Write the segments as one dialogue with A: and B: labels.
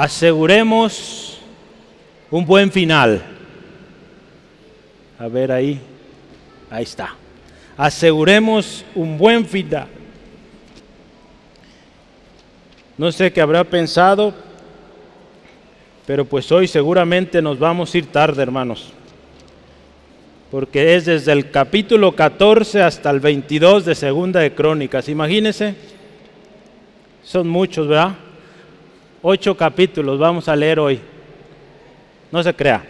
A: aseguremos un buen final. A ver ahí, ahí está. Aseguremos un buen final. No sé qué habrá pensado, pero pues hoy seguramente nos vamos a ir tarde, hermanos. Porque es desde el capítulo 14 hasta el 22 de Segunda de Crónicas. Imagínense, son muchos, ¿verdad? Ocho capítulos vamos a leer hoy. No se crea.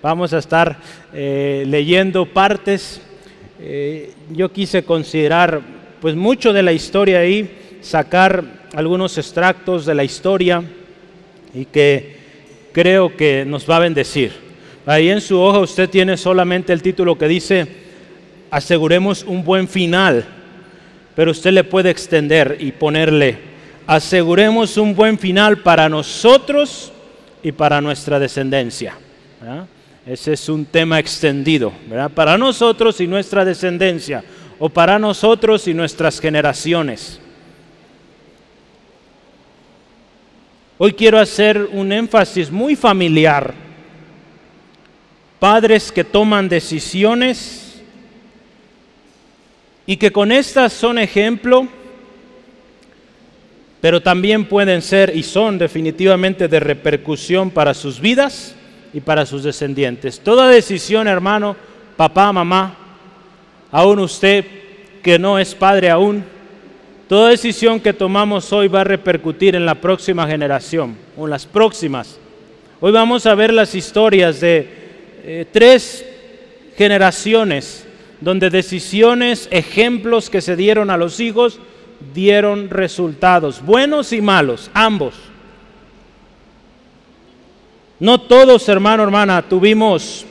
A: Vamos a estar eh, leyendo partes. Eh, yo quise considerar pues mucho de la historia ahí, sacar algunos extractos de la historia y que creo que nos va a bendecir. Ahí en su hoja usted tiene solamente el título que dice, aseguremos un buen final, pero usted le puede extender y ponerle aseguremos un buen final para nosotros y para nuestra descendencia. Ese es un tema extendido, para nosotros y nuestra descendencia, o para nosotros y nuestras generaciones. Hoy quiero hacer un énfasis muy familiar. Padres que toman decisiones y que con estas son ejemplo pero también pueden ser y son definitivamente de repercusión para sus vidas y para sus descendientes. Toda decisión, hermano, papá, mamá, aún usted que no es padre aún, toda decisión que tomamos hoy va a repercutir en la próxima generación o en las próximas. Hoy vamos a ver las historias de eh, tres generaciones donde decisiones, ejemplos que se dieron a los hijos, dieron resultados, buenos y malos, ambos. No todos, hermano, hermana, tuvimos,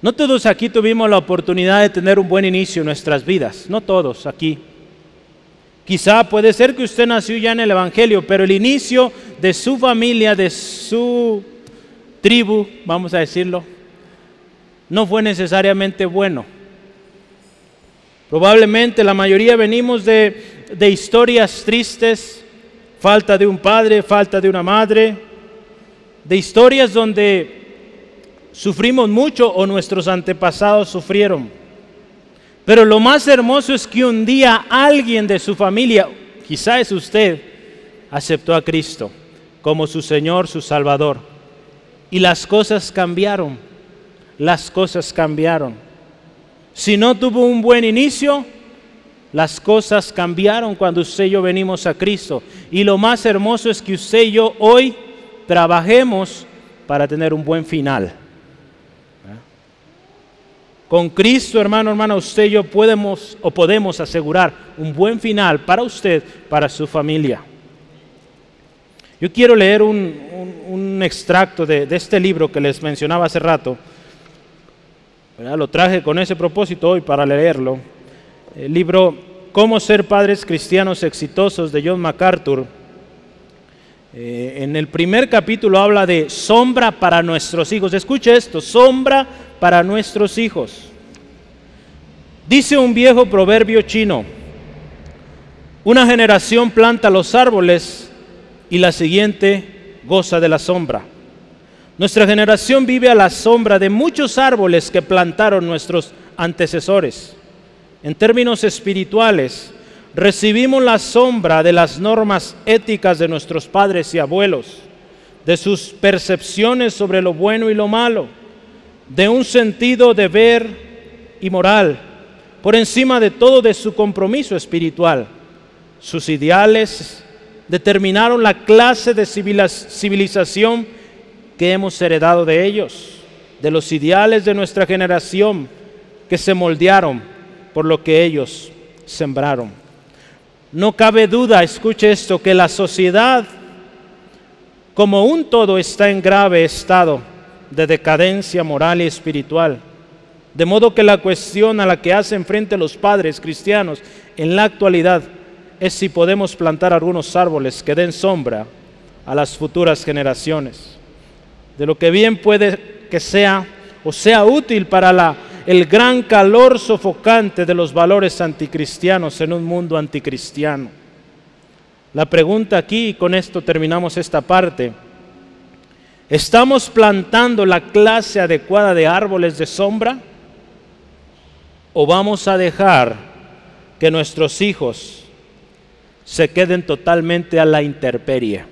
A: no todos aquí tuvimos la oportunidad de tener un buen inicio en nuestras vidas, no todos aquí. Quizá puede ser que usted nació ya en el Evangelio, pero el inicio de su familia, de su tribu, vamos a decirlo, no fue necesariamente bueno. Probablemente la mayoría venimos de, historias tristes, falta de un padre, falta de una madre, de historias donde sufrimos mucho o nuestros antepasados sufrieron. Pero lo más hermoso es que un día alguien de su familia, quizá es usted, aceptó a Cristo como su Señor, su Salvador. Y las cosas cambiaron, las cosas cambiaron. Si no tuvo un buen inicio, las cosas cambiaron cuando usted y yo venimos a Cristo. Y lo más hermoso es que usted y yo hoy trabajemos para tener un buen final. Con Cristo, hermano, hermana, usted y yo podemos o podemos asegurar un buen final para usted, para su familia. Yo quiero leer un, extracto de este libro que les mencionaba hace rato lo traje con ese propósito hoy para leerlo. El libro Cómo ser padres cristianos exitosos de John MacArthur. Eh, en el primer capítulo habla de sombra para nuestros hijos. Escuche esto, sombra para nuestros hijos. Dice un viejo proverbio chino, una generación planta los árboles y la siguiente goza de la sombra. Nuestra generación vive a la sombra de muchos árboles que plantaron nuestros antecesores. En términos espirituales, recibimos la sombra de las normas éticas de nuestros padres y abuelos, de sus percepciones sobre lo bueno y lo malo, de un sentido de ver y moral, por encima de todo de su compromiso espiritual. Sus ideales determinaron la clase de civilización que hemos heredado de ellos, de los ideales de nuestra generación que se moldearon por lo que ellos sembraron. No cabe duda, escuche esto, que la sociedad como un todo está en grave estado de decadencia moral y espiritual. De modo que la cuestión a la que hacen frente los padres cristianos en la actualidad es si podemos plantar algunos árboles que den sombra a las futuras generaciones de lo que bien puede que sea o sea útil para la, el gran calor sofocante de los valores anticristianos en un mundo anticristiano. La pregunta aquí, y con esto terminamos esta parte, ¿estamos plantando la clase adecuada de árboles de sombra? ¿O vamos a dejar que nuestros hijos se queden totalmente a la intemperie?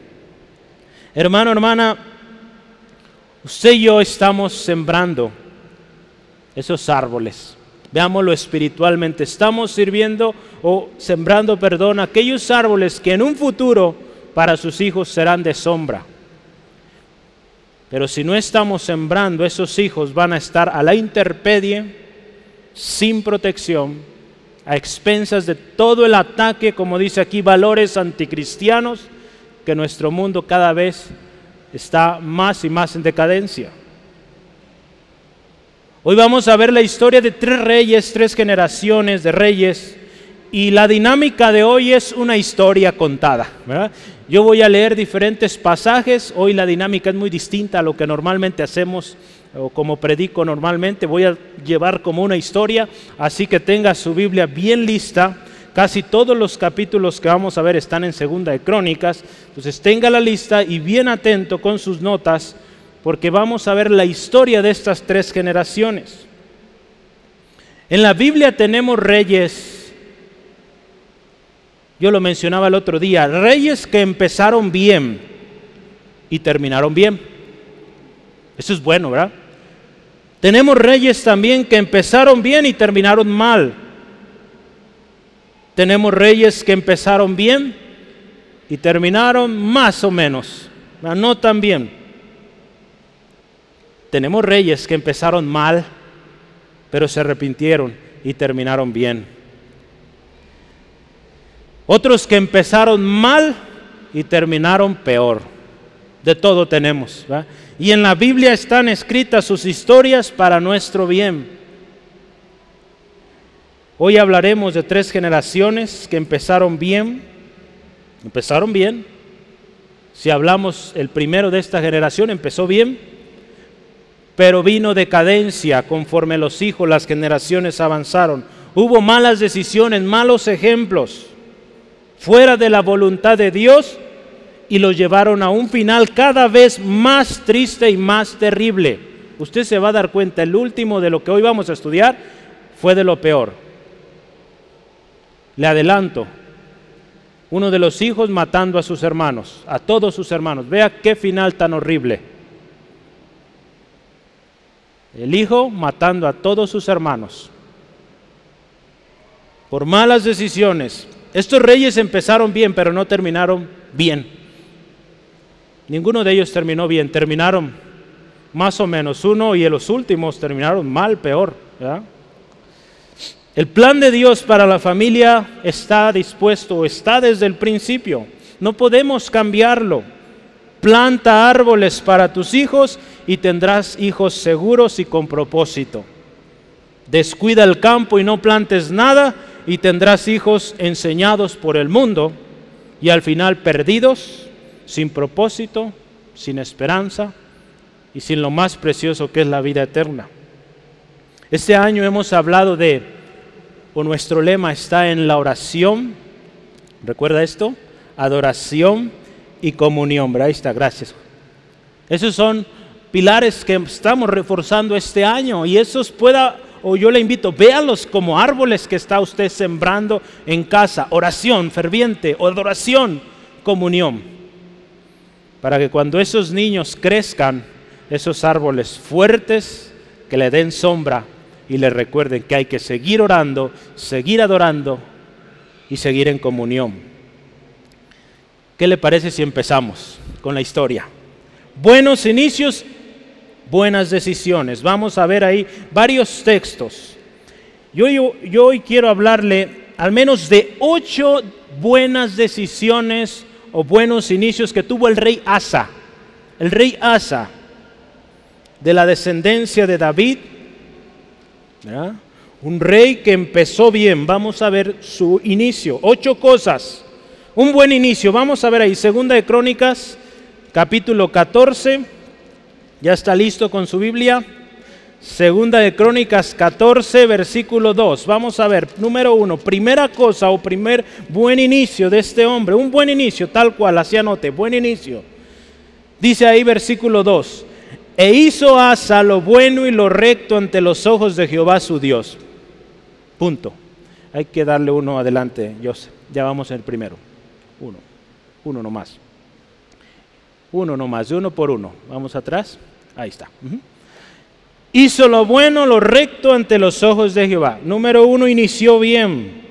A: Hermano, hermana, usted y yo estamos sembrando esos árboles. Veámoslo espiritualmente. Estamos sirviendo o sembrando, perdón, aquellos árboles que en un futuro para sus hijos serán de sombra. Pero si no estamos sembrando, esos hijos van a estar a la interpedie, sin protección, a expensas de todo el ataque, como dice aquí, valores anticristianos, que nuestro mundo cada vez está más y más en decadencia. Hoy vamos a ver la historia de tres reyes, tres generaciones de reyes. Y la dinámica de hoy es una historia contada. Yo voy a leer diferentes pasajes. Hoy la dinámica es muy distinta a lo que normalmente hacemos o como predico normalmente. Voy a llevar como una historia. Así que tenga su Biblia bien lista. Casi todos los capítulos que vamos a ver están en Segunda de Crónicas. Entonces tenga la lista y bien atento con sus notas porque vamos a ver la historia de estas tres generaciones. En la Biblia tenemos reyes, yo lo mencionaba el otro día, reyes que empezaron bien y terminaron bien. Eso es bueno, ¿verdad? Tenemos reyes también que empezaron bien y terminaron mal. Tenemos reyes que empezaron bien y terminaron más o menos, no tan bien. Tenemos reyes que empezaron mal, pero se arrepintieron y terminaron bien. Otros que empezaron mal y terminaron peor. De todo tenemos. Y en la Biblia están escritas sus historias para nuestro bien. Hoy hablaremos de tres generaciones que empezaron bien. Empezaron bien. Si hablamos el primero de esta generación, empezó bien pero vino decadencia conforme los hijos, las generaciones avanzaron. Hubo malas decisiones, malos ejemplos, fuera de la voluntad de Dios y los llevaron a un final cada vez más triste y más terrible. Usted se va a dar cuenta, el último de lo que hoy vamos a estudiar fue de lo peor. Le adelanto, uno de los hijos matando a sus hermanos, a todos sus hermanos. Vea qué final tan horrible. El hijo matando a todos sus hermanos por malas decisiones. Estos reyes empezaron bien, pero no terminaron bien. Ninguno de ellos terminó bien, terminaron más o menos. Uno y los últimos terminaron mal, peor. El plan de Dios para la familia está dispuesto, está desde el principio. No podemos cambiarlo. Planta árboles para tus hijos y tendrás hijos seguros y con propósito. Descuida el campo y no plantes nada y tendrás hijos enseñados por el mundo y al final perdidos, sin propósito, sin esperanza y sin lo más precioso que es la vida eterna. Este año hemos hablado de, o nuestro lema está en la oración, ¿recuerda esto? Adoración y comunión. Ahí está, gracias. Esos son pilares que estamos reforzando este año y esos pueda, o yo le invito, véalos como árboles que está usted sembrando en casa. Oración ferviente, adoración, comunión. Para que cuando esos niños crezcan, esos árboles fuertes que le den sombra y le recuerden que hay que seguir orando, seguir adorando y seguir en comunión. ¿Qué le parece si empezamos con la historia? Buenos inicios, buenas decisiones. Vamos a ver ahí varios textos. Yo, yo, hoy quiero hablarle al menos de ocho buenas decisiones o buenos inicios que tuvo el rey Asa. El rey Asa, de la descendencia de David, un rey que empezó bien. Vamos a ver su inicio. Ocho cosas un buen inicio. Vamos a ver ahí, Segunda de Crónicas, capítulo 14. Ya está listo con su Biblia. Segunda de Crónicas 14, versículo 2. Vamos a ver, número uno, primera cosa o primer buen inicio de este hombre, un buen inicio, tal cual, así anote, buen inicio. Dice ahí versículo 2, e hizo Asa lo bueno y lo recto ante los ojos de Jehová su Dios. Punto. Hay que darle uno adelante, Joseph. Ya vamos el primero. Uno. Uno nomás. Uno nomás, uno por uno. Vamos atrás. Ahí está hizo lo bueno, lo recto ante los ojos de Jehová. Número uno, inició bien.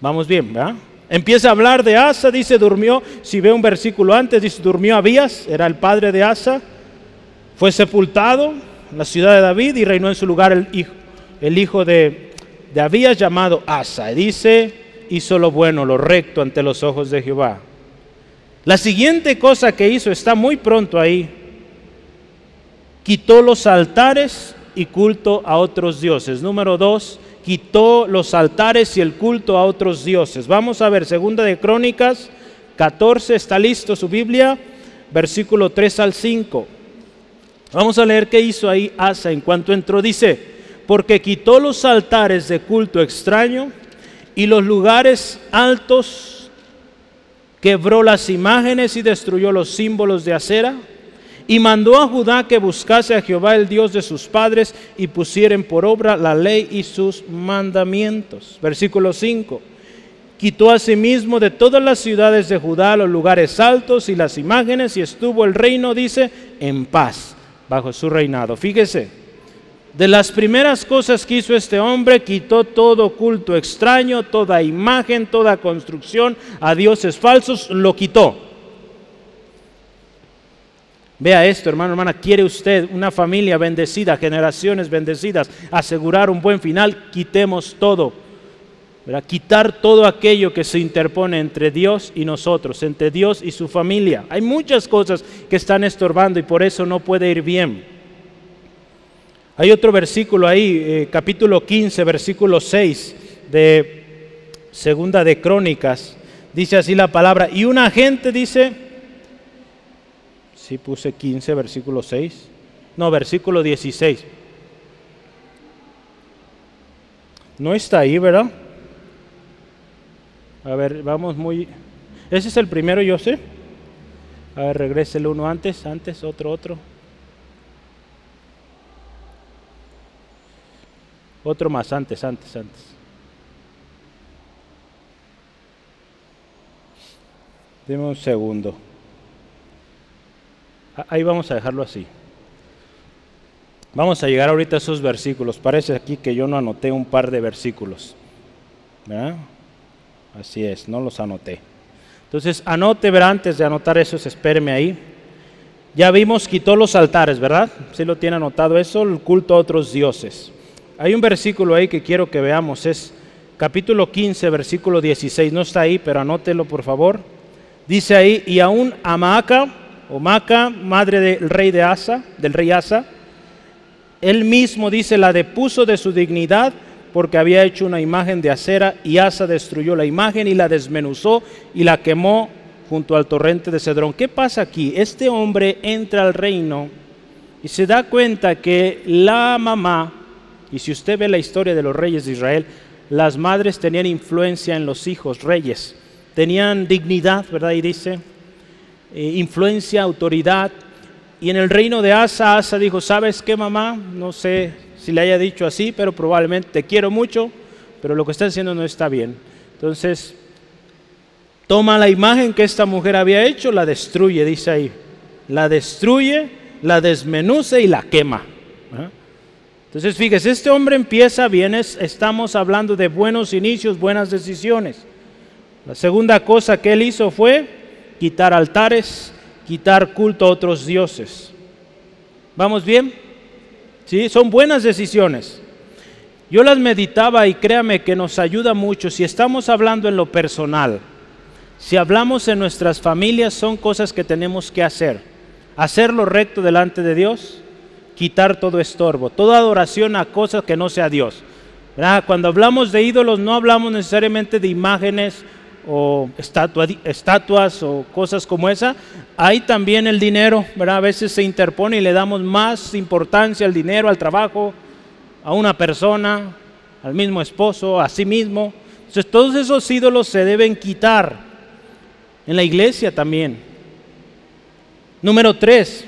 A: Vamos bien, ¿verdad? Empieza a hablar de Asa, dice, durmió, si ve un versículo antes, dice, durmió Abías, era el padre de Asa, fue sepultado en la ciudad de David y reinó en su lugar el hijo, el hijo de, de Abías llamado Asa. Dice, hizo lo bueno, lo recto ante los ojos de Jehová. La siguiente cosa que hizo está muy pronto ahí, quitó los altares y culto a otros dioses. Número dos, quitó los altares y el culto a otros dioses. Vamos a ver, segunda de Crónicas 14, está listo su Biblia, versículo 3 al 5. Vamos a leer qué hizo ahí Asa en cuanto entró. Dice, porque quitó los altares de culto extraño y los lugares altos, quebró las imágenes y destruyó los símbolos de acera y mandó a Judá que buscase a Jehová el Dios de sus padres y pusieren por obra la ley y sus mandamientos. Versículo 5. Quitó asimismo de todas las ciudades de Judá los lugares altos y las imágenes y estuvo el reino, dice, en paz bajo su reinado. Fíjese, de las primeras cosas que hizo este hombre, quitó todo culto extraño, toda imagen, toda construcción a dioses falsos, lo quitó. Vea esto, hermano, hermana, quiere usted una familia bendecida, generaciones bendecidas, asegurar un buen final, quitemos todo. Quitar todo aquello que se interpone entre Dios y nosotros, entre Dios y su familia. Hay muchas cosas que están estorbando y por eso no puede ir bien. Hay otro versículo ahí, eh, capítulo 15, versículo 6 de Segunda de Crónicas. Dice así la palabra, y una gente dice, Sí, puse 15, versículo 6. No, versículo 16. No está ahí, ¿verdad? A ver, vamos muy... Ese es el primero, yo sé. A ver, regrese el uno antes, antes, otro, otro. Otro más, antes, antes, antes. Dime un segundo. Ahí vamos a dejarlo así. Vamos a llegar ahorita a esos versículos. Parece aquí que yo no anoté un par de versículos. ¿verdad? Así es, no los anoté. Entonces, anote, verá, antes de anotar esos, espéreme ahí. Ya vimos, quitó los altares, ¿verdad? Si lo tiene anotado eso, el culto a otros dioses. Hay un versículo ahí que quiero que veamos, es capítulo 15, versículo 16. No está ahí, pero anótelo por favor. Dice ahí, y aún Amaca, o Maca, madre del rey de Asa, del rey Asa, él mismo dice, la depuso de su dignidad porque había hecho una imagen de acera y Asa destruyó la imagen y la desmenuzó y la quemó junto al torrente de Cedrón. ¿Qué pasa aquí? Este hombre entra al reino y se da cuenta que la mamá, y si usted ve la historia de los reyes de Israel, las madres tenían influencia en los hijos reyes, tenían dignidad, ¿verdad? Y dice, eh, influencia, autoridad. Y en el reino de Asa, Asa dijo, ¿sabes qué mamá? No sé si le haya dicho así, pero probablemente te quiero mucho, pero lo que estás haciendo no está bien. Entonces, toma la imagen que esta mujer había hecho, la destruye, dice ahí. La destruye, la desmenuce y la quema. Entonces, fíjese, este hombre empieza bien, estamos hablando de buenos inicios, buenas decisiones. La segunda cosa que él hizo fue quitar altares, quitar culto a otros dioses. ¿Vamos bien? ¿Sí? Son buenas decisiones. Yo las meditaba y créame que nos ayuda mucho si estamos hablando en lo personal. Si hablamos en nuestras familias son cosas que tenemos que hacer. Hacer lo recto delante de Dios, quitar todo estorbo, toda adoración a cosas que no sea Dios. Cuando hablamos de ídolos no hablamos necesariamente de imágenes o estatuas o cosas como esa, hay también el dinero, ¿verdad? A veces se interpone y le damos más importancia al dinero, al trabajo, a una persona, al mismo esposo, a sí mismo. Entonces todos esos ídolos se deben quitar en la iglesia también. Número tres,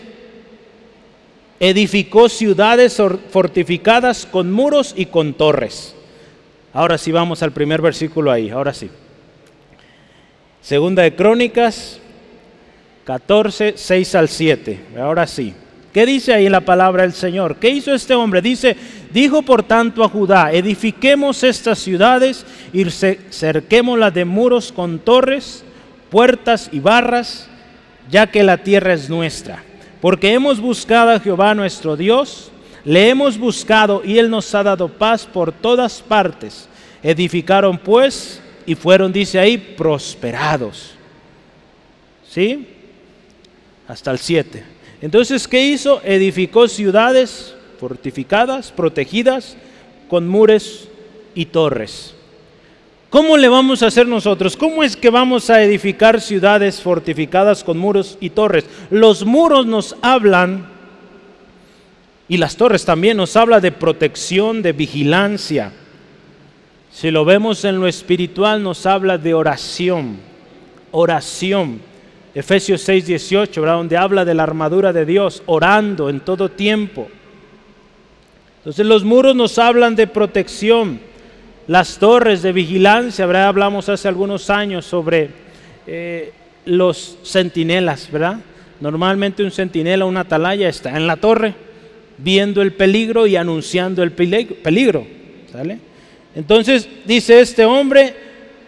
A: edificó ciudades fortificadas con muros y con torres. Ahora sí vamos al primer versículo ahí, ahora sí. Segunda de Crónicas 14, 6 al 7. Ahora sí. ¿Qué dice ahí la palabra del Señor? ¿Qué hizo este hombre? Dice, dijo por tanto a Judá, edifiquemos estas ciudades y cerquémoslas de muros con torres, puertas y barras, ya que la tierra es nuestra. Porque hemos buscado a Jehová nuestro Dios, le hemos buscado y Él nos ha dado paz por todas partes. Edificaron pues y fueron, dice ahí, prosperados. ¿Sí? Hasta el 7. Entonces, ¿qué hizo? Edificó ciudades fortificadas, protegidas, con muros y torres. ¿Cómo le vamos a hacer nosotros? ¿Cómo es que vamos a edificar ciudades fortificadas con muros y torres? Los muros nos hablan, y las torres también nos habla de protección, de vigilancia. Si lo vemos en lo espiritual, nos habla de oración, oración. Efesios 6, 18, donde habla de la armadura de Dios, orando en todo tiempo. Entonces los muros nos hablan de protección las torres de vigilancia, ¿verdad? Hablamos hace algunos años sobre eh, los centinelas, ¿verdad? Normalmente un centinela, una atalaya está en la torre viendo el peligro y anunciando el peligro, ¿sale? Entonces dice este hombre,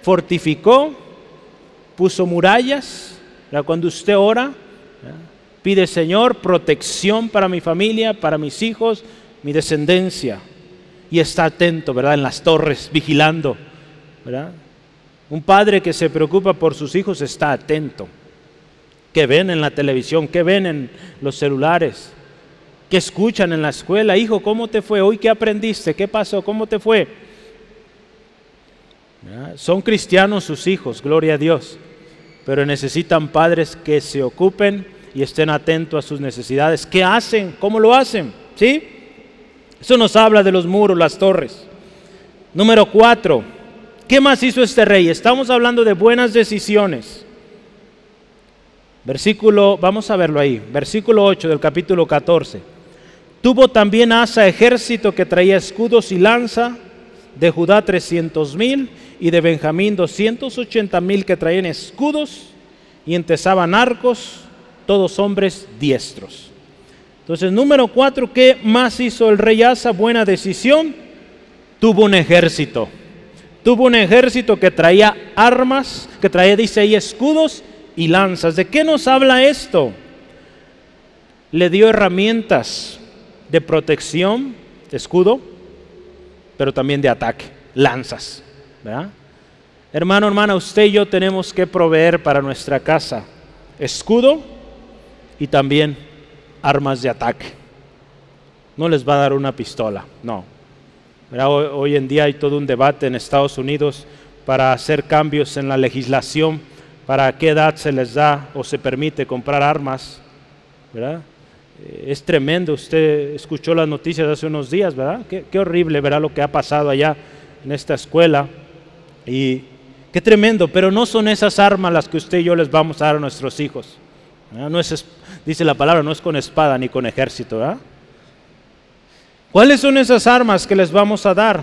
A: fortificó, puso murallas, cuando usted ora, pide Señor protección para mi familia, para mis hijos, mi descendencia y está atento, ¿verdad? En las torres, vigilando. Un padre que se preocupa por sus hijos está atento. ¿Qué ven en la televisión? ¿Qué ven en los celulares? ¿Qué escuchan en la escuela? Hijo, ¿cómo te fue? Hoy, ¿qué aprendiste? ¿Qué pasó? ¿Cómo te fue? Son cristianos sus hijos, gloria a Dios, pero necesitan padres que se ocupen y estén atentos a sus necesidades. ¿Qué hacen? ¿Cómo lo hacen? ¿Sí? Eso nos habla de los muros, las torres. Número cuatro, ¿qué más hizo este rey? Estamos hablando de buenas decisiones. Versículo, vamos a verlo ahí, versículo 8 del capítulo 14. Tuvo también Asa ejército que traía escudos y lanza, de Judá 300 mil y de Benjamín 280 mil que traían escudos y entesaban arcos, todos hombres diestros. Entonces, número cuatro, ¿qué más hizo el rey Asa? Buena decisión. Tuvo un ejército. Tuvo un ejército que traía armas, que traía, dice ahí, escudos y lanzas. ¿De qué nos habla esto? Le dio herramientas de protección, escudo, pero también de ataque, lanzas. Hermano, hermana, usted y yo tenemos que proveer para nuestra casa escudo y también armas de ataque. No les va a dar una pistola, no. Hoy, en día hay todo un debate en Estados Unidos para hacer cambios en la legislación, para qué edad se les da o se permite comprar armas. Eh, es tremendo, usted escuchó las noticias hace unos días, ¿verdad? Qué, qué horrible, ¿verdad? Lo que ha pasado allá en esta escuela. Y qué tremendo, pero no son esas armas las que usted y yo les vamos a dar a nuestros hijos. No es, dice la palabra, no es con espada ni con ejército. ¿Cuáles son esas armas que les vamos a dar?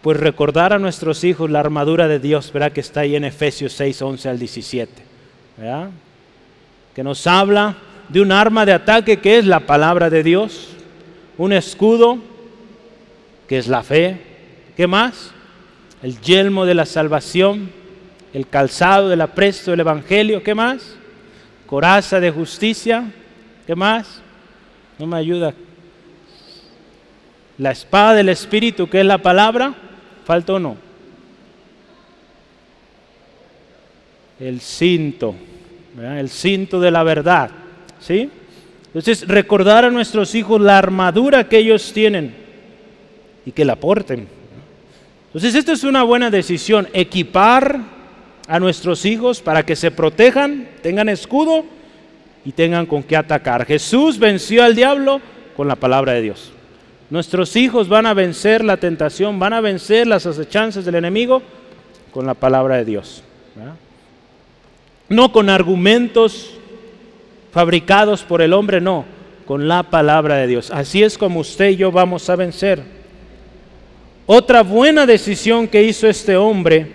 A: Pues recordar a nuestros hijos la armadura de Dios, ¿verdad? Que está ahí en Efesios 6, 11 al 17. Que nos habla de un arma de ataque que es la palabra de Dios, un escudo que es la fe. ¿Qué más? El yelmo de la salvación, el calzado del apresto del Evangelio. ¿Qué más? coraza de justicia, ¿qué más? No me ayuda. La espada del Espíritu, que es la palabra, falta o no. El cinto, el cinto de la verdad, ¿sí? Entonces, recordar a nuestros hijos la armadura que ellos tienen y que la porten. Entonces, esta es una buena decisión, equipar a nuestros hijos para que se protejan, tengan escudo y tengan con qué atacar. Jesús venció al diablo con la palabra de Dios. Nuestros hijos van a vencer la tentación, van a vencer las acechanzas del enemigo con la palabra de Dios. No con argumentos fabricados por el hombre, no, con la palabra de Dios. Así es como usted y yo vamos a vencer. Otra buena decisión que hizo este hombre,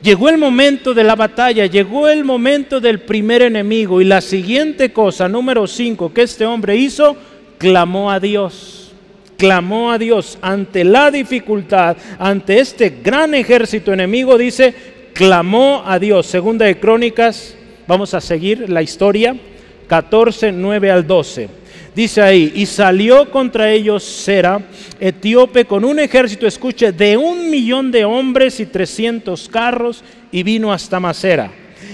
A: llegó el momento de la batalla, llegó el momento del primer enemigo y la siguiente cosa, número 5, que este hombre hizo, clamó a Dios. Clamó a Dios ante la dificultad, ante este gran ejército enemigo, dice, clamó a Dios. Segunda de Crónicas, vamos a seguir la historia, 14, 9 al 12. Dice ahí, y salió contra ellos Sera, etíope, con un ejército, escuche, de un millón de hombres y trescientos carros, y vino hasta Masera.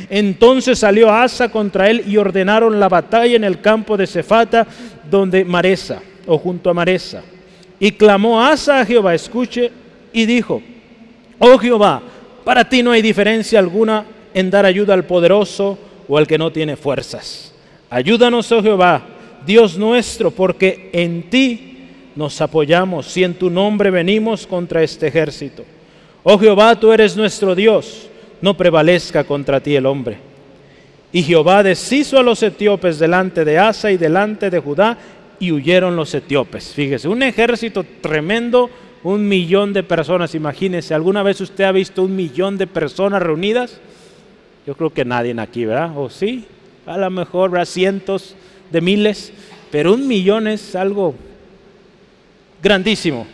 A: Entonces salió Asa contra él y ordenaron la batalla en el campo de Cefata, donde Maresa, o junto a Maresa. Y clamó Asa a Jehová, escuche, y dijo, oh Jehová, para ti no hay diferencia alguna en dar ayuda al poderoso o al que no tiene fuerzas. Ayúdanos, oh Jehová Dios nuestro, porque en ti nos apoyamos y en tu nombre venimos contra este ejército. Oh Jehová, tú eres nuestro Dios, no prevalezca contra ti el hombre. Y Jehová deshizo a los etíopes delante de Asa y delante de Judá, y huyeron los etíopes. Fíjese, un ejército tremendo, un millón de personas. Imagínese, ¿alguna vez usted ha visto un millón de personas reunidas? Yo creo que nadie aquí, ¿verdad? ¿O sí? A lo mejor, ¿verdad? Cientos de miles, pero un millón es algo grandísimo.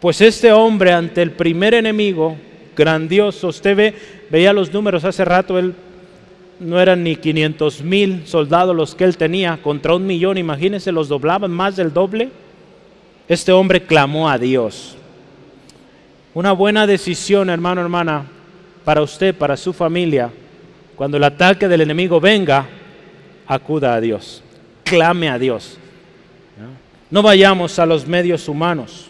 A: Pues este hombre ante el primer enemigo, grandioso, usted ve, veía los números hace rato, él no eran ni 500 mil soldados los que él tenía, contra un millón, imagínense, los doblaban más del doble. Este hombre clamó a Dios. Una buena decisión, hermano, hermana, para usted, para su familia, cuando el ataque del enemigo venga, acuda a Dios, clame a Dios. No vayamos a los medios humanos.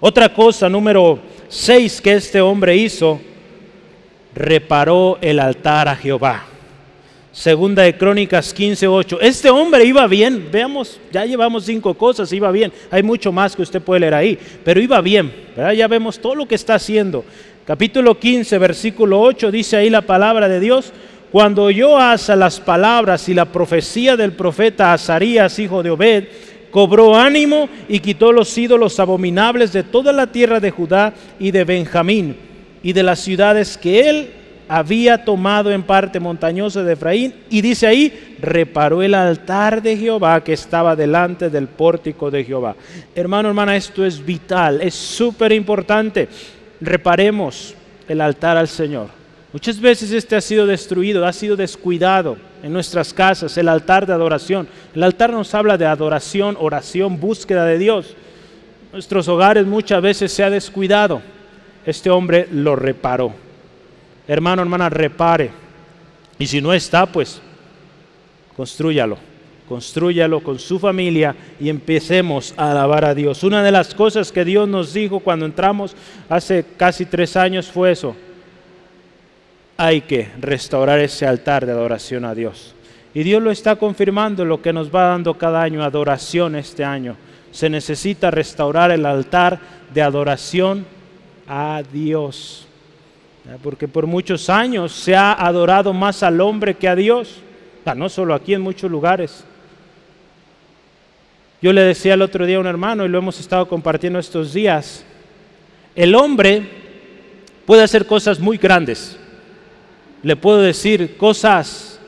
A: Otra cosa, número 6 que este hombre hizo, reparó el altar a Jehová. Segunda de Crónicas 15:8. Este hombre iba bien, veamos, ya llevamos cinco cosas, iba bien. Hay mucho más que usted puede leer ahí, pero iba bien, Ya vemos todo lo que está haciendo. Capítulo 15, versículo 8 dice ahí la palabra de Dios, cuando oyó Asa las palabras y la profecía del profeta Azarías, hijo de Obed, cobró ánimo y quitó los ídolos abominables de toda la tierra de Judá y de Benjamín y de las ciudades que él había tomado en parte montañosa de Efraín. Y dice ahí, reparó el altar de Jehová que estaba delante del pórtico de Jehová. Hermano, hermana, esto es vital, es súper importante. Reparemos el altar al Señor. Muchas veces este ha sido destruido, ha sido descuidado en nuestras casas, el altar de adoración. El altar nos habla de adoración, oración, búsqueda de Dios. Nuestros hogares muchas veces se ha descuidado. Este hombre lo reparó. Hermano, hermana, repare. Y si no está, pues construyalo. Construyalo con su familia y empecemos a alabar a Dios. Una de las cosas que Dios nos dijo cuando entramos hace casi tres años fue eso hay que restaurar ese altar de adoración a Dios. Y Dios lo está confirmando lo que nos va dando cada año, adoración este año. Se necesita restaurar el altar de adoración a Dios. Porque por muchos años se ha adorado más al hombre que a Dios. No solo aquí, en muchos lugares. Yo le decía el otro día a un hermano, y lo hemos estado compartiendo estos días, el hombre puede hacer cosas muy grandes le puedo decir cosas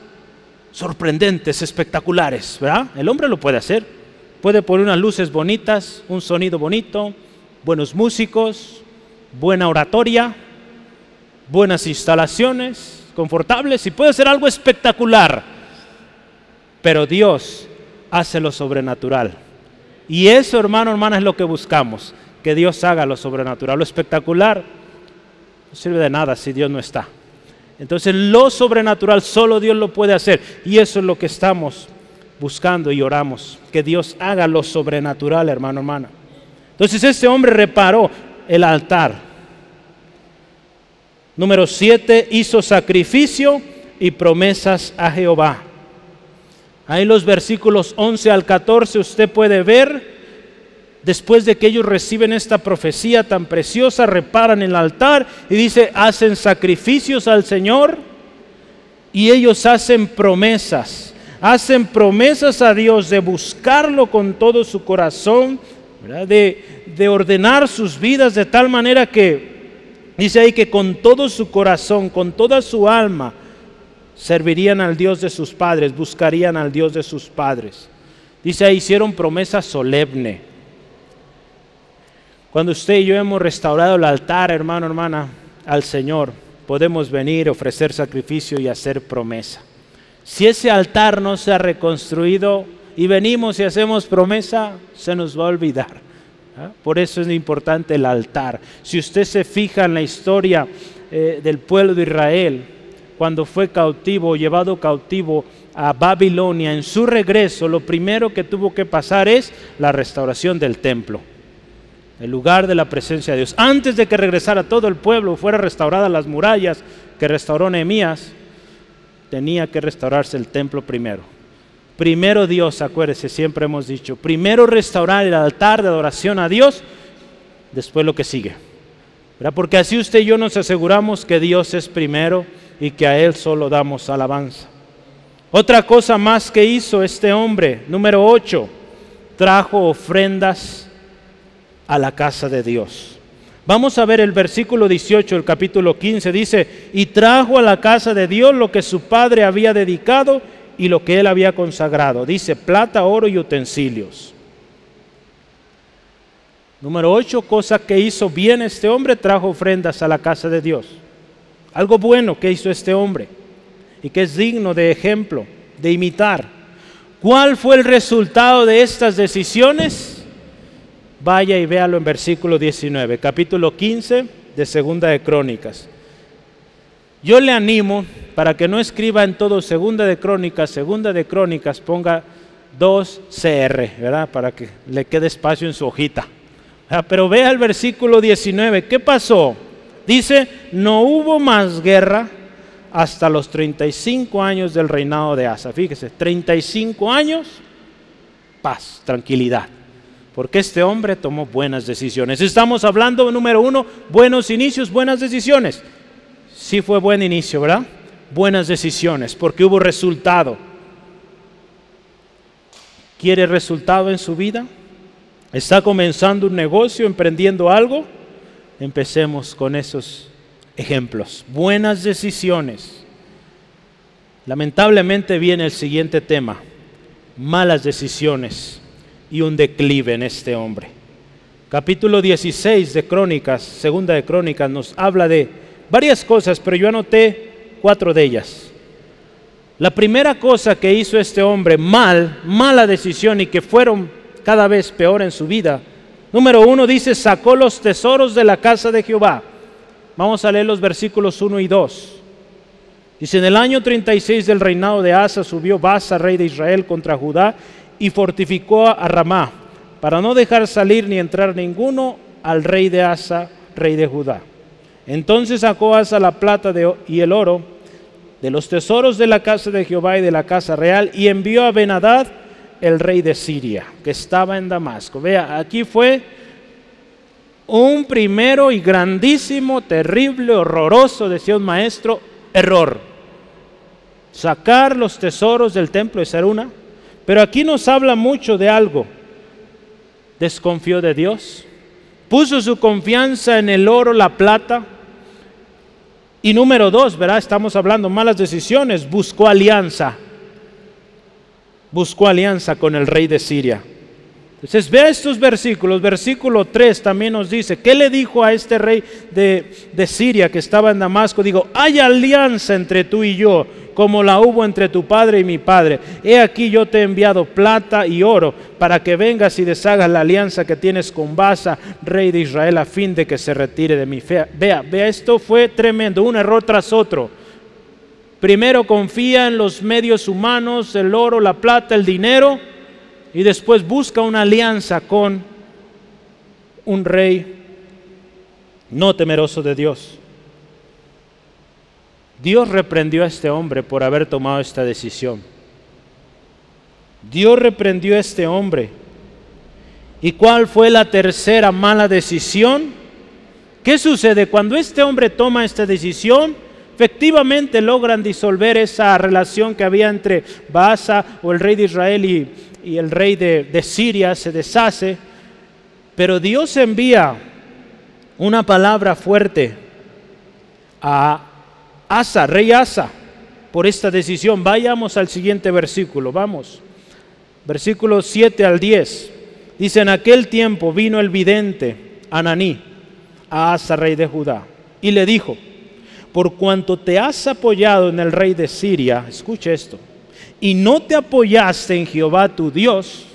A: sorprendentes, espectaculares, ¿verdad? El hombre lo puede hacer. Puede poner unas luces bonitas, un sonido bonito, buenos músicos, buena oratoria, buenas instalaciones, confortables y puede ser algo espectacular. Pero Dios hace lo sobrenatural. Y eso, hermano, hermana, es lo que buscamos, que Dios haga lo sobrenatural. Lo espectacular no sirve de nada si Dios no está. Entonces lo sobrenatural solo Dios lo puede hacer. Y eso es lo que estamos buscando y oramos. Que Dios haga lo sobrenatural, hermano, hermana. Entonces este hombre reparó. el altar. Número 7, hizo sacrificio y promesas a Jehová. Ahí los versículos 11 al 14 usted puede ver, después de que ellos reciben esta profecía tan preciosa, reparan el altar y dice, hacen sacrificios al Señor y ellos hacen promesas, hacen promesas a Dios de buscarlo con todo su corazón, de, de ordenar sus vidas de tal manera que, dice ahí que con todo su corazón, con toda su alma, servirían al Dios de sus padres, buscarían al Dios de sus padres. Dice ahí, hicieron promesa solemne. Cuando usted y yo hemos restaurado el altar, hermano, hermana, al Señor, podemos venir, ofrecer sacrificio y hacer promesa. Si ese altar no se ha reconstruido y venimos y hacemos promesa, se nos va a olvidar. ¿ah? Por eso es importante el altar. Si usted se fija en la historia eh, del pueblo de Israel, cuando fue cautivo, llevado cautivo a Babilonia, en su regreso, lo primero que tuvo que pasar es la restauración del templo, el lugar de la presencia de Dios. Antes de que regresara todo el pueblo, fuera restauradas las murallas que restauró Nehemías, tenía que restaurarse el templo primero. Primero Dios, acuérdese, siempre hemos dicho, primero restaurar el altar de adoración a Dios, después lo que sigue. Porque así usted y yo nos aseguramos que Dios es primero y que a Él solo damos alabanza. Otra cosa más que hizo este hombre, número 8, trajo ofrendas a la casa de Dios. Vamos a ver el versículo 18, el capítulo 15, dice, y trajo a la casa de Dios lo que su padre había dedicado y lo que él había consagrado. Dice, plata, oro y utensilios. Número 8, cosa que hizo bien este hombre, trajo ofrendas a la casa de Dios. Algo bueno que hizo este hombre y que es digno de ejemplo, de imitar. ¿Cuál fue el resultado de estas decisiones? Vaya y véalo en versículo 19, capítulo 15 de Segunda de Crónicas. Yo le animo para que no escriba en todo Segunda de Crónicas, Segunda de Crónicas, ponga 2 CR, ¿verdad? Para que le quede espacio en su hojita. Ah, pero vea el versículo 19, ¿qué pasó? Dice, no hubo más guerra hasta los 35 años del reinado de Asa. Fíjese, 35 años, paz, tranquilidad. Porque este hombre tomó buenas decisiones. Estamos hablando, número uno, buenos inicios, buenas decisiones. Sí fue buen inicio, ¿verdad? Buenas decisiones, porque hubo resultado. ¿Quiere resultado en su vida? ¿Está comenzando un negocio, emprendiendo algo? Empecemos con esos ejemplos. Buenas decisiones. Lamentablemente viene el siguiente tema. Malas decisiones y un declive en este hombre. Capítulo 16 de Crónicas, segunda de Crónicas, nos habla de varias cosas, pero yo anoté cuatro de ellas. La primera cosa que hizo este hombre mal, mala decisión y que fueron cada vez peor en su vida, Número uno dice, sacó los tesoros de la casa de Jehová. Vamos a leer los versículos 1 y 2. Dice, en el año 36 del reinado de Asa subió Basa, rey de Israel, contra Judá y fortificó a Ramá, para no dejar salir ni entrar ninguno al rey de Asa, rey de Judá. Entonces sacó Asa la plata y el oro de los tesoros de la casa de Jehová y de la casa real y envió a Benadad, el rey de Siria, que estaba en Damasco. Vea, aquí fue un primero y grandísimo, terrible, horroroso, decía un maestro, error. Sacar los tesoros del templo de Saruna. Pero aquí nos habla mucho de algo. Desconfió de Dios. Puso su confianza en el oro, la plata. Y número dos, ¿verdad? Estamos hablando malas decisiones. Buscó alianza buscó alianza con el rey de Siria. Entonces vea estos versículos. Versículo 3 también nos dice, ¿qué le dijo a este rey de, de, Siria que estaba en Damasco? Digo, hay alianza entre tú y yo, como la hubo entre tu padre y mi padre. He aquí yo te he enviado plata y oro para que vengas y deshagas la alianza que tienes con Basa, rey de Israel, a fin de que se retire de mi fe. Vea, vea, esto fue tremendo, un error tras otro. Primero confía en los medios humanos, el oro, la plata, el dinero, y después busca una alianza con un rey no temeroso de Dios. Dios reprendió a este hombre por haber tomado esta decisión. Dios reprendió a este hombre. ¿Y cuál fue la tercera mala decisión? ¿Qué sucede cuando este hombre toma esta decisión? Efectivamente logran disolver esa relación que había entre Baasa o el rey de Israel y, y el rey de, de Siria, se deshace. Pero Dios envía una palabra fuerte a Asa, rey Asa, por esta decisión. Vayamos al siguiente versículo, vamos. Versículo 7 al 10. Dice, en aquel tiempo vino el vidente Ananí a Asa, rey de Judá, y le dijo, por cuanto te has apoyado en el rey de Siria, escucha esto, y no te apoyaste en Jehová tu Dios,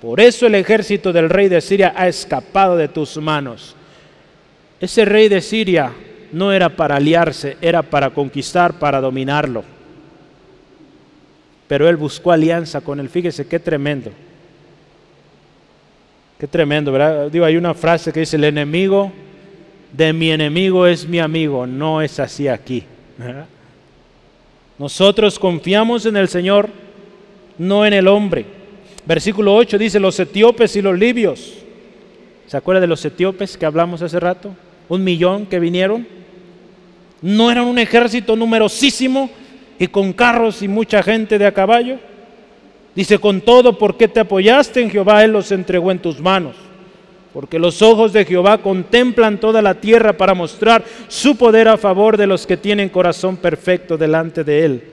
A: por eso el ejército del rey de Siria ha escapado de tus manos. Ese rey de Siria no era para aliarse, era para conquistar, para dominarlo. Pero él buscó alianza con él. Fíjese qué tremendo. Qué tremendo, ¿verdad? Digo, hay una frase que dice, el enemigo de mi enemigo es mi amigo. No es así aquí. Nosotros confiamos en el Señor, no en el hombre. Versículo 8 dice, los etíopes y los libios. ¿Se acuerda de los etíopes que hablamos hace rato? Un millón que vinieron. No eran un ejército numerosísimo y con carros y mucha gente de a caballo. Dice, con todo, ¿por qué te apoyaste en Jehová? Él los entregó en tus manos. Porque los ojos de Jehová contemplan toda la tierra para mostrar su poder a favor de los que tienen corazón perfecto delante de Él.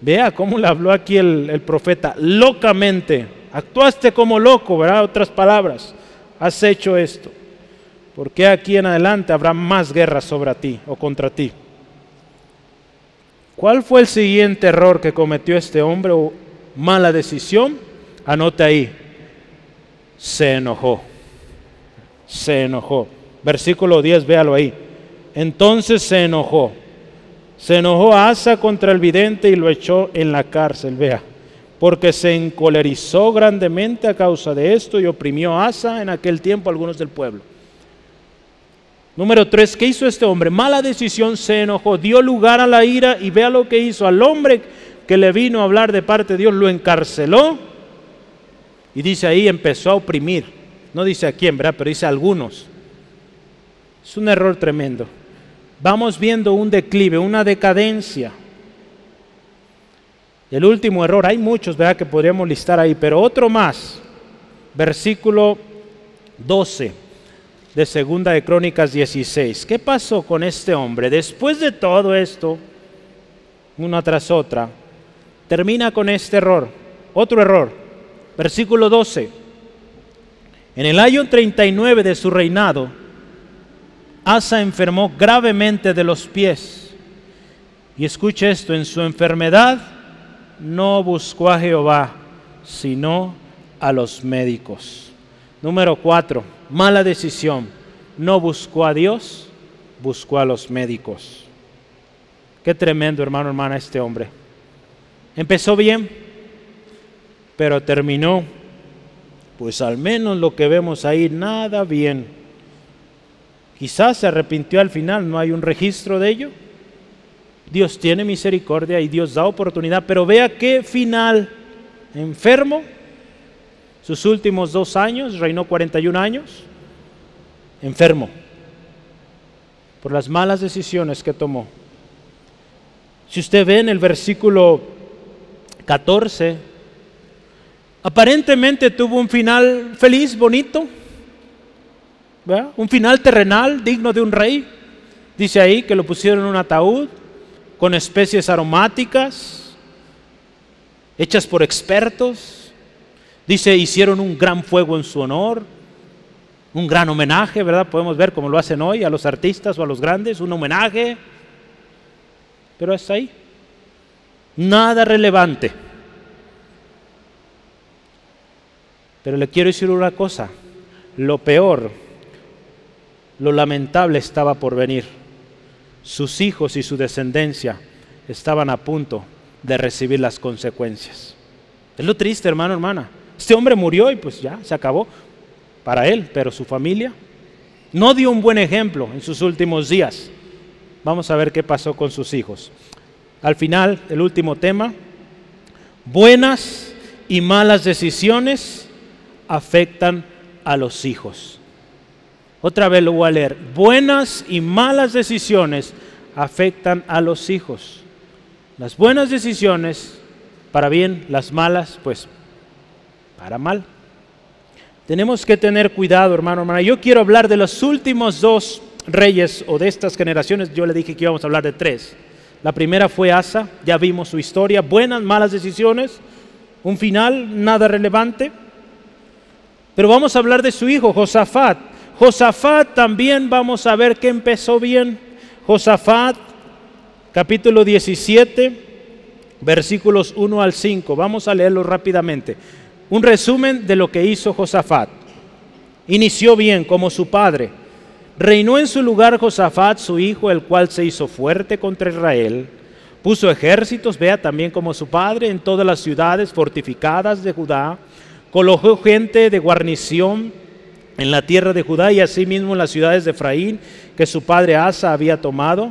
A: Vea cómo le habló aquí el, el profeta, locamente. Actuaste como loco, ¿verdad? Otras palabras, has hecho esto. Porque aquí en adelante habrá más guerras sobre ti o contra ti. ¿Cuál fue el siguiente error que cometió este hombre o mala decisión? Anote ahí. Se enojó. Se enojó. Versículo 10, véalo ahí. Entonces se enojó. Se enojó Asa contra el vidente y lo echó en la cárcel, vea. Porque se encolerizó grandemente a causa de esto y oprimió a Asa en aquel tiempo a algunos del pueblo. Número tres, ¿qué hizo este hombre? Mala decisión, se enojó, dio lugar a la ira y vea lo que hizo. Al hombre que le vino a hablar de parte de Dios lo encarceló y dice ahí empezó a oprimir. No dice a quién, ¿verdad? Pero dice a algunos. Es un error tremendo. Vamos viendo un declive, una decadencia. El último error, hay muchos, ¿verdad? Que podríamos listar ahí, pero otro más. Versículo 12 de Segunda de Crónicas 16. ¿Qué pasó con este hombre? Después de todo esto, una tras otra, termina con este error. Otro error. Versículo 12. En el año 39 de su reinado, Asa enfermó gravemente de los pies. Y escuche esto, en su enfermedad no buscó a Jehová, sino a los médicos. Número 4 mala decisión. No buscó a Dios, buscó a los médicos. Qué tremendo, hermano, hermana, este hombre. Empezó bien, pero terminó, pues al menos lo que vemos ahí, nada bien. Quizás se arrepintió al final, no hay un registro de ello. Dios tiene misericordia y Dios da oportunidad, pero vea qué final enfermo, sus últimos dos años, reinó 41 años, enfermo, por las malas decisiones que tomó. Si usted ve en el versículo 14, aparentemente tuvo un final feliz, bonito, un final terrenal digno de un rey. Dice ahí que lo pusieron en un ataúd con especies aromáticas, hechas por expertos, Dice, hicieron un gran fuego en su honor, un gran homenaje, ¿verdad? Podemos ver cómo lo hacen hoy a los artistas o a los grandes, un homenaje. Pero hasta ahí. Nada relevante. Pero le quiero decir una cosa, lo peor, lo lamentable estaba por venir. Sus hijos y su descendencia estaban a punto de recibir las consecuencias. Es lo triste, hermano, hermana. Este hombre murió y pues ya, se acabó para él, pero su familia. No dio un buen ejemplo en sus últimos días. Vamos a ver qué pasó con sus hijos. Al final, el último tema, buenas y malas decisiones afectan a los hijos. Otra vez lo voy a leer. Buenas y malas decisiones afectan a los hijos. Las buenas decisiones para bien, las malas pues para mal. Tenemos que tener cuidado, hermano, hermana. Yo quiero hablar de los últimos dos reyes o de estas generaciones. Yo le dije que íbamos a hablar de tres. La primera fue Asa, ya vimos su historia, buenas, malas decisiones, un final nada relevante. Pero vamos a hablar de su hijo, Josafat. Josafat también vamos a ver que empezó bien. Josafat, capítulo 17, versículos 1 al 5. Vamos a leerlo rápidamente. Un resumen de lo que hizo Josafat. Inició bien como su padre. Reinó en su lugar Josafat, su hijo, el cual se hizo fuerte contra Israel. Puso ejércitos, vea también como su padre, en todas las ciudades fortificadas de Judá. Colocó gente de guarnición en la tierra de Judá y asimismo en las ciudades de Efraín que su padre Asa había tomado.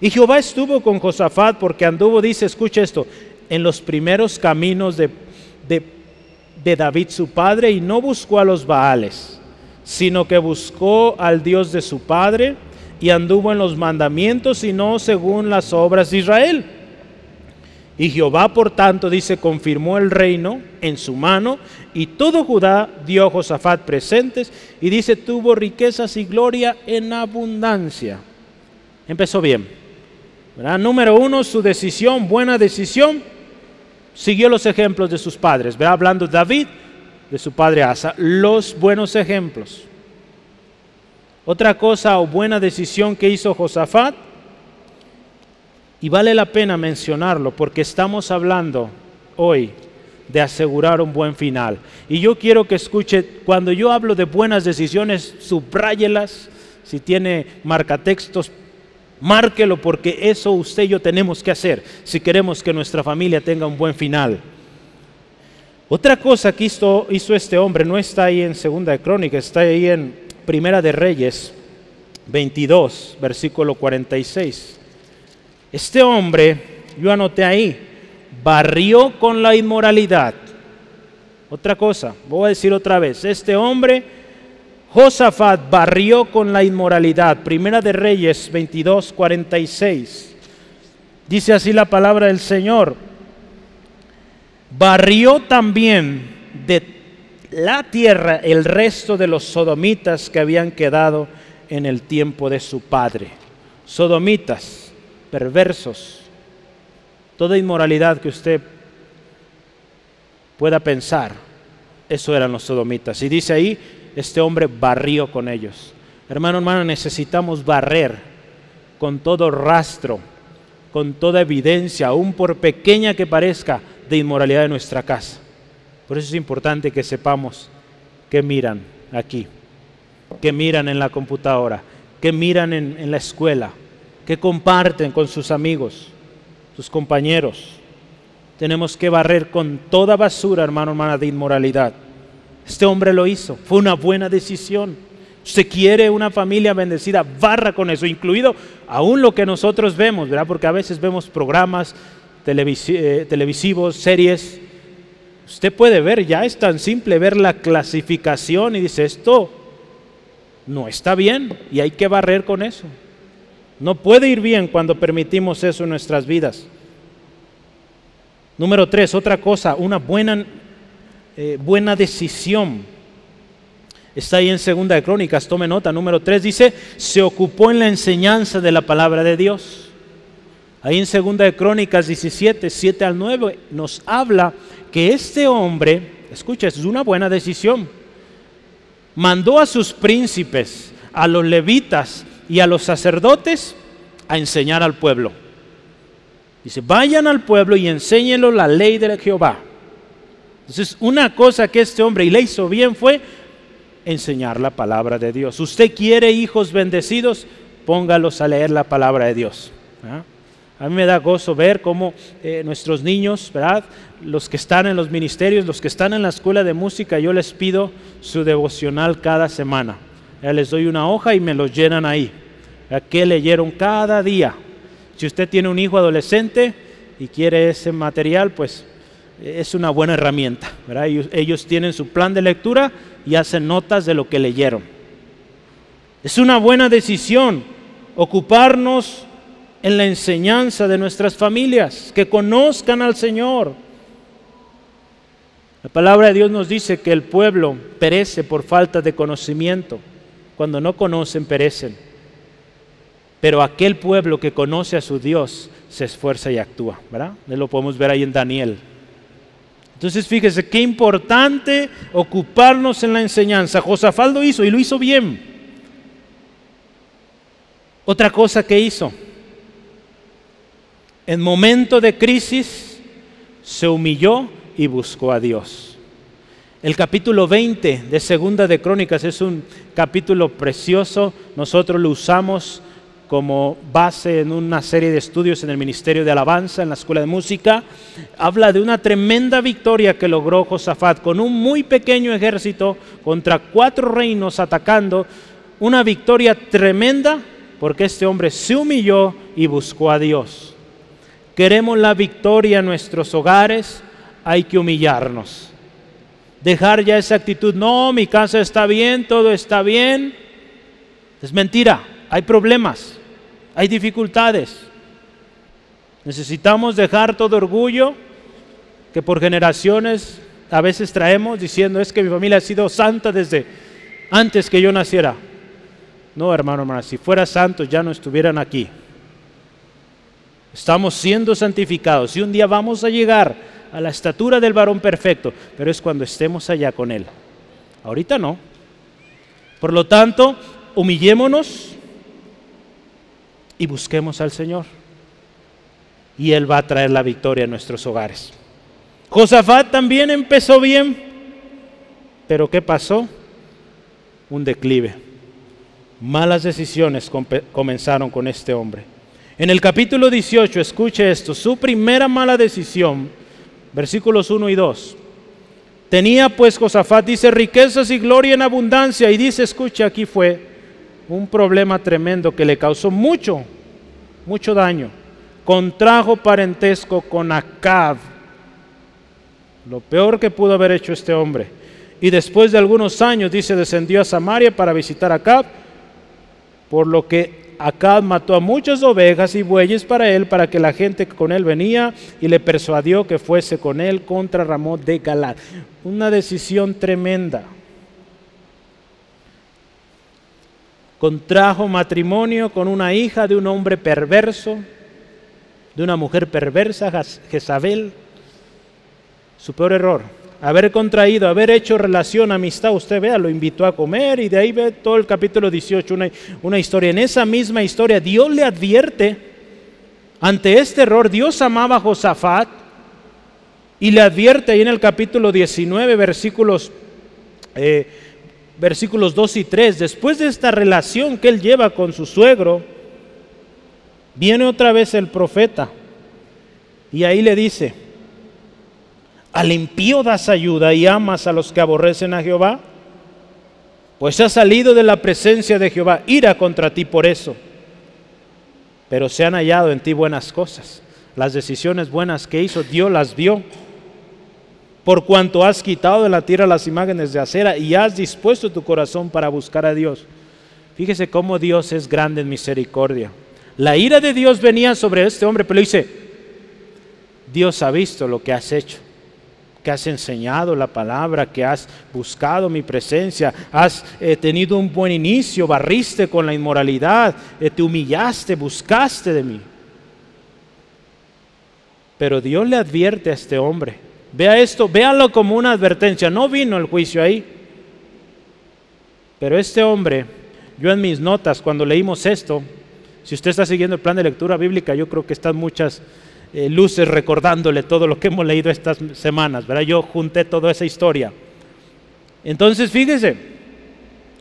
A: Y Jehová estuvo con Josafat porque anduvo, dice, escucha esto, en los primeros caminos de, de de David su padre y no buscó a los Baales, sino que buscó al Dios de su padre y anduvo en los mandamientos y no según las obras de Israel. Y Jehová, por tanto, dice, confirmó el reino en su mano y todo Judá dio a Josafat presentes y dice, tuvo riquezas y gloria en abundancia. Empezó bien. Número uno, su decisión, buena decisión, siguió los ejemplos de sus padres. Ve hablando David de su padre Asa, los buenos ejemplos. Otra cosa o buena decisión que hizo Josafat, y vale la pena mencionarlo porque estamos hablando hoy de asegurar un buen final. Y yo quiero que escuche, cuando yo hablo de buenas decisiones, subráyelas, si tiene marcatextos, Márquelo porque eso usted y yo tenemos que hacer si queremos que nuestra familia tenga un buen final. Otra cosa que hizo, hizo este hombre no está ahí en Segunda de Crónicas, está ahí en Primera de Reyes 22, versículo 46. Este hombre, yo anoté ahí, barrió con la inmoralidad. Otra cosa, voy a decir otra vez, este hombre Josafat barrió con la inmoralidad. Primera de Reyes 22, 46. Dice así la palabra del Señor. Barrió también de la tierra el resto de los sodomitas que habían quedado en el tiempo de su padre. Sodomitas, perversos, toda inmoralidad que usted pueda pensar, eso eran los sodomitas. Y dice ahí, este hombre barrió con ellos. Hermano, hermano, necesitamos barrer con todo rastro, con toda evidencia, aún por pequeña que parezca, de inmoralidad de nuestra casa. Por eso es importante que sepamos qué miran aquí, qué miran en la computadora, qué miran en, en la escuela, qué comparten con sus amigos, sus compañeros. Tenemos que barrer con toda basura, hermano, hermana, de inmoralidad. Este hombre lo hizo, fue una buena decisión. Usted quiere una familia bendecida, barra con eso, incluido aún lo que nosotros vemos, ¿verdad? Porque a veces vemos programas eh, televisivos, series. Usted puede ver, ya es tan simple ver la clasificación y dice, esto no está bien y hay que barrer con eso. No puede ir bien cuando permitimos eso en nuestras vidas. Número tres, otra cosa, una buena eh, buena decisión. Está ahí en Segunda de Crónicas, tome nota, número 3 dice, se ocupó en la enseñanza de la palabra de Dios. Ahí en Segunda de Crónicas 17, 7 al 9 nos habla que este hombre, escucha, es una buena decisión. Mandó a sus príncipes, a los levitas y a los sacerdotes a enseñar al pueblo. Dice, vayan al pueblo y enséñenlo la ley de Jehová entonces, una cosa que este hombre y le hizo bien fue enseñar la palabra de Dios. Usted quiere hijos bendecidos, póngalos a leer la palabra de Dios. A mí me da gozo ver cómo eh, nuestros niños, ¿verdad? los que están en los ministerios, los que están en la escuela de música, yo les pido su devocional cada semana. les doy una hoja y me los llenan ahí. ¿Qué leyeron cada día? Si usted tiene un hijo adolescente y quiere ese material, pues es una buena herramienta. Ellos, tienen su plan de lectura y hacen notas de lo que leyeron. Es una buena decisión ocuparnos en la enseñanza de nuestras familias, que conozcan al Señor. La palabra de Dios nos dice que el pueblo perece por falta de conocimiento. Cuando no conocen, perecen. Pero aquel pueblo que conoce a su Dios se esfuerza y actúa, ¿verdad? Lo podemos ver ahí en Daniel. Entonces fíjese qué importante ocuparnos en la enseñanza. Josafat lo hizo y lo hizo bien. Otra cosa que hizo, en momento de crisis se humilló y buscó a Dios. El capítulo 20 de Segunda de Crónicas es un capítulo precioso. Nosotros lo usamos como base en una serie de estudios en el Ministerio de Alabanza, en la Escuela de Música, habla de una tremenda victoria que logró Josafat con un muy pequeño ejército contra cuatro reinos atacando, una victoria tremenda porque este hombre se humilló y buscó a Dios. Queremos la victoria en nuestros hogares, hay que humillarnos. Dejar ya esa actitud, no, mi casa está bien, todo está bien. Es mentira, hay problemas, hay dificultades. Necesitamos dejar todo orgullo que por generaciones a veces traemos diciendo es que mi familia ha sido santa desde antes que yo naciera. No, hermano, hermana, si fuera santos ya no estuvieran aquí. Estamos siendo santificados y un día vamos a llegar a la estatura del varón perfecto, pero es cuando estemos allá con Él. Ahorita no. Por lo tanto, humillémonos, y busquemos al Señor. Y Él va a traer la victoria a nuestros hogares. Josafat también empezó bien, pero ¿qué pasó? Un declive. Malas decisiones comenzaron con este hombre. En el capítulo 18, escuche esto, su primera mala decisión, versículos 1 y 2. Tenía pues Josafat, dice, riquezas y gloria en abundancia, y dice, escuche, aquí fue un problema tremendo que le causó mucho, mucho daño. Contrajo parentesco con Acab, lo peor que pudo haber hecho este hombre. Y después de algunos años, dice, descendió a Samaria para visitar a Acab, por lo que Acab mató a muchas ovejas y bueyes para él, para que la gente que con él venía y le persuadió que fuese con él contra Ramón de Galad. Una decisión tremenda. Contrajo matrimonio con una hija de un hombre perverso, de una mujer perversa, Jezabel. Su peor error, haber contraído, haber hecho relación, amistad, usted vea, lo invitó a comer y de ahí ve todo el capítulo 18, una, una historia. En esa misma historia, Dios le advierte, ante este error, Dios amaba a Josafat y le advierte ahí en el capítulo 19, versículos eh, versículos 2 y 3, después de esta relación que él lleva con su suegro, viene otra vez el profeta y ahí le dice, al impío das ayuda y amas a los que aborrecen a Jehová, pues ha salido de la presencia de Jehová ira contra ti por eso, pero se han hallado en ti buenas cosas. Las decisiones buenas que hizo, Dios las vio por cuanto has quitado de la tierra las imágenes de acera y has dispuesto tu corazón para buscar a Dios. Fíjese cómo Dios es grande en misericordia. La ira de Dios venía sobre este hombre, pero dice, Dios ha visto lo que has hecho, que has enseñado la palabra, que has buscado mi presencia, has eh, tenido un buen inicio, barriste con la inmoralidad, eh, te humillaste, buscaste de mí. Pero Dios le advierte a este hombre, Vea esto, véalo como una advertencia. No vino el juicio ahí. Pero este hombre, yo en mis notas, cuando leímos esto, si usted está siguiendo el plan de lectura bíblica, yo creo que están muchas eh, luces recordándole todo lo que hemos leído estas semanas, ¿verdad? Yo junté toda esa historia. Entonces, fíjese,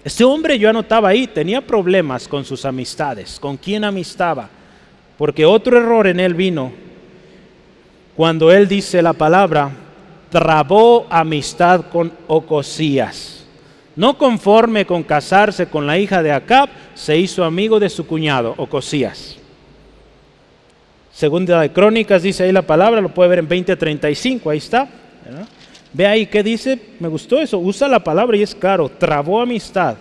A: este hombre yo anotaba ahí, tenía problemas con sus amistades, con quién amistaba, porque otro error en él vino cuando él dice la palabra, trabó amistad con Ocosías. No conforme con casarse con la hija de Acab, se hizo amigo de su cuñado, Ocosías. Segunda de Crónicas dice ahí la palabra, lo puede ver en 2035, ahí está. Ve ahí qué dice, me gustó eso, usa la palabra y es claro, trabó amistad.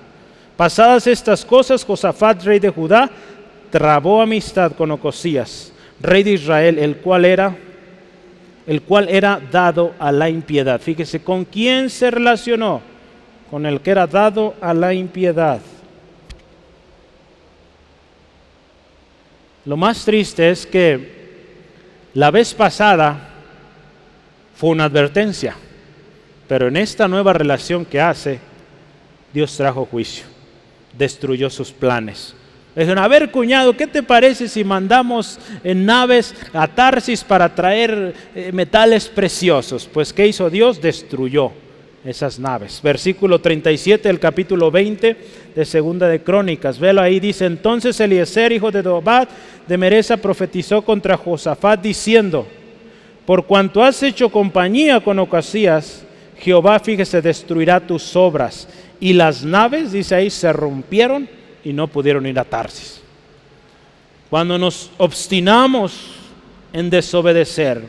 A: Pasadas estas cosas, Josafat, rey de Judá, trabó amistad con Ocosías, rey de Israel, el cual era el cual era dado a la impiedad. Fíjese, ¿con quién se relacionó? Con el que era dado a la impiedad. Lo más triste es que la vez pasada fue una advertencia, pero en esta nueva relación que hace, Dios trajo juicio, destruyó sus planes. Dijeron, a ver cuñado, ¿qué te parece si mandamos en naves a Tarsis para traer eh, metales preciosos? Pues ¿qué hizo Dios? Destruyó esas naves. Versículo 37 del capítulo 20 de Segunda de Crónicas. Velo ahí, dice, entonces Eliezer, hijo de Dobat, de Mereza, profetizó contra Josafat diciendo, por cuanto has hecho compañía con Ocasías, Jehová, fíjese, destruirá tus obras. Y las naves, dice ahí, se rompieron y no pudieron ir a Tarsis. Cuando nos obstinamos en desobedecer,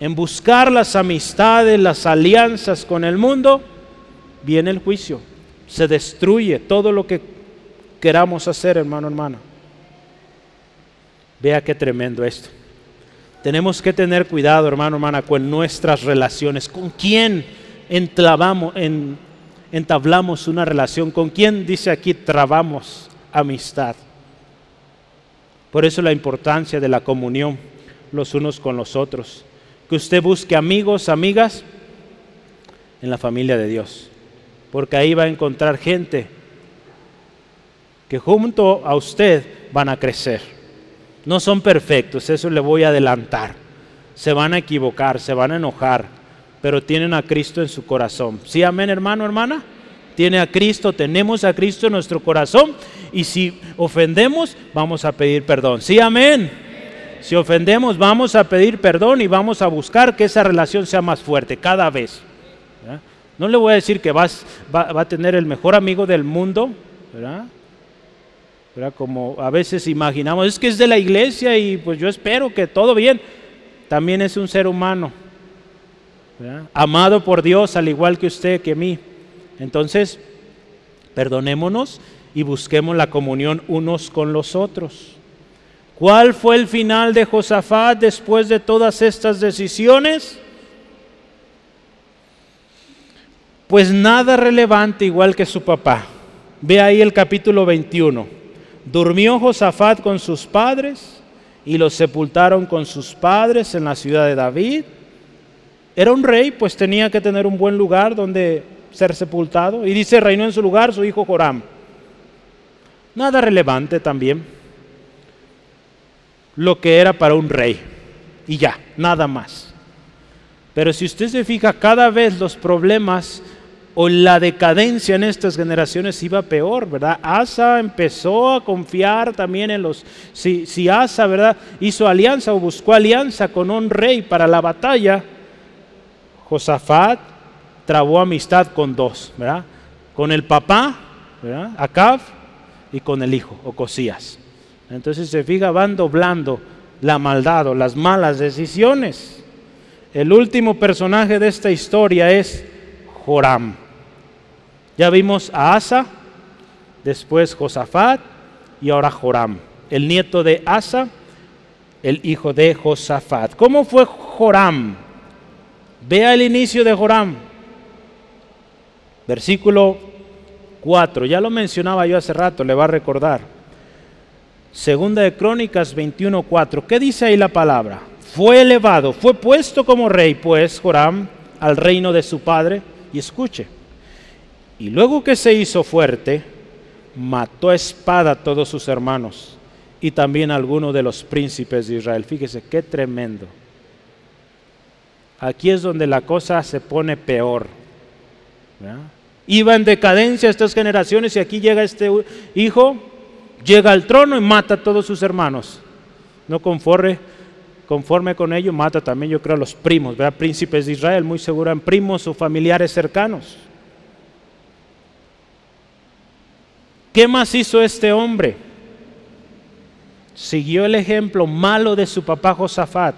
A: en buscar las amistades, las alianzas con el mundo, viene el juicio. Se destruye todo lo que queramos hacer, hermano, hermana. Vea qué tremendo esto. Tenemos que tener cuidado, hermano, hermana, con nuestras relaciones. ¿Con quién entablamos una relación? ¿Con quién, dice aquí, trabamos amistad? Por eso la importancia de la comunión los unos con los otros que usted busque amigos, amigas en la familia de Dios. Porque ahí va a encontrar gente que junto a usted van a crecer. No son perfectos, eso le voy a adelantar. Se van a equivocar, se van a enojar, pero tienen a Cristo en su corazón. ¿Sí, amén, hermano, hermana? Tiene a Cristo, tenemos a Cristo en nuestro corazón y si ofendemos, vamos a pedir perdón. Sí, amén. Si ofendemos, vamos a pedir perdón y vamos a buscar que esa relación sea más fuerte cada vez. No le voy a decir que vas, va, a tener el mejor amigo del mundo, ¿verdad? Como a veces imaginamos, es que es de la iglesia y pues yo espero que todo bien. También es un ser humano, amado por Dios al igual que usted, que mí. Entonces, perdonémonos y busquemos la comunión unos con los otros. ¿Cuál fue el final de Josafat después de todas estas decisiones? Pues nada relevante igual que su papá. Ve ahí el capítulo 21. Durmió Josafat con sus padres y los sepultaron con sus padres en la ciudad de David. Era un rey, pues tenía que tener un buen lugar donde ser sepultado. Y dice, reinó en su lugar su hijo Joram. Nada relevante también lo que era para un rey. Y ya, nada más. Pero si usted se fija, cada vez los problemas o la decadencia en estas generaciones iba peor, ¿verdad? Asa empezó a confiar también en los... Si, si Asa, ¿verdad? Hizo alianza o buscó alianza con un rey para la batalla, Josafat trabó amistad con dos, ¿verdad? Con el papá, ¿verdad? Acab, y con el hijo, Ocosías. Entonces se fija, van doblando la maldad o las malas decisiones. El último personaje de esta historia es Joram. Ya vimos a Asa, después Josafat y ahora Joram, el nieto de Asa, el hijo de Josafat. ¿Cómo fue Joram? Vea el inicio de Joram. Versículo 4, ya lo mencionaba yo hace rato, le va a recordar. Segunda de Crónicas 21:4. ¿Qué dice ahí la palabra? Fue elevado, fue puesto como rey, pues, Joram, al reino de su padre. Y escuche. Y luego que se hizo fuerte, mató a espada a todos sus hermanos y también a algunos de los príncipes de Israel. Fíjese qué tremendo. Aquí es donde la cosa se pone peor. Iba en decadencia estas generaciones y aquí llega este hijo llega al trono y mata a todos sus hermanos. No conforme, con ello, mata también, yo creo, a los primos, ¿verdad? príncipes de Israel, muy seguro en primos o familiares cercanos. ¿Qué más hizo este hombre? Siguió el ejemplo malo de su papá Josafat.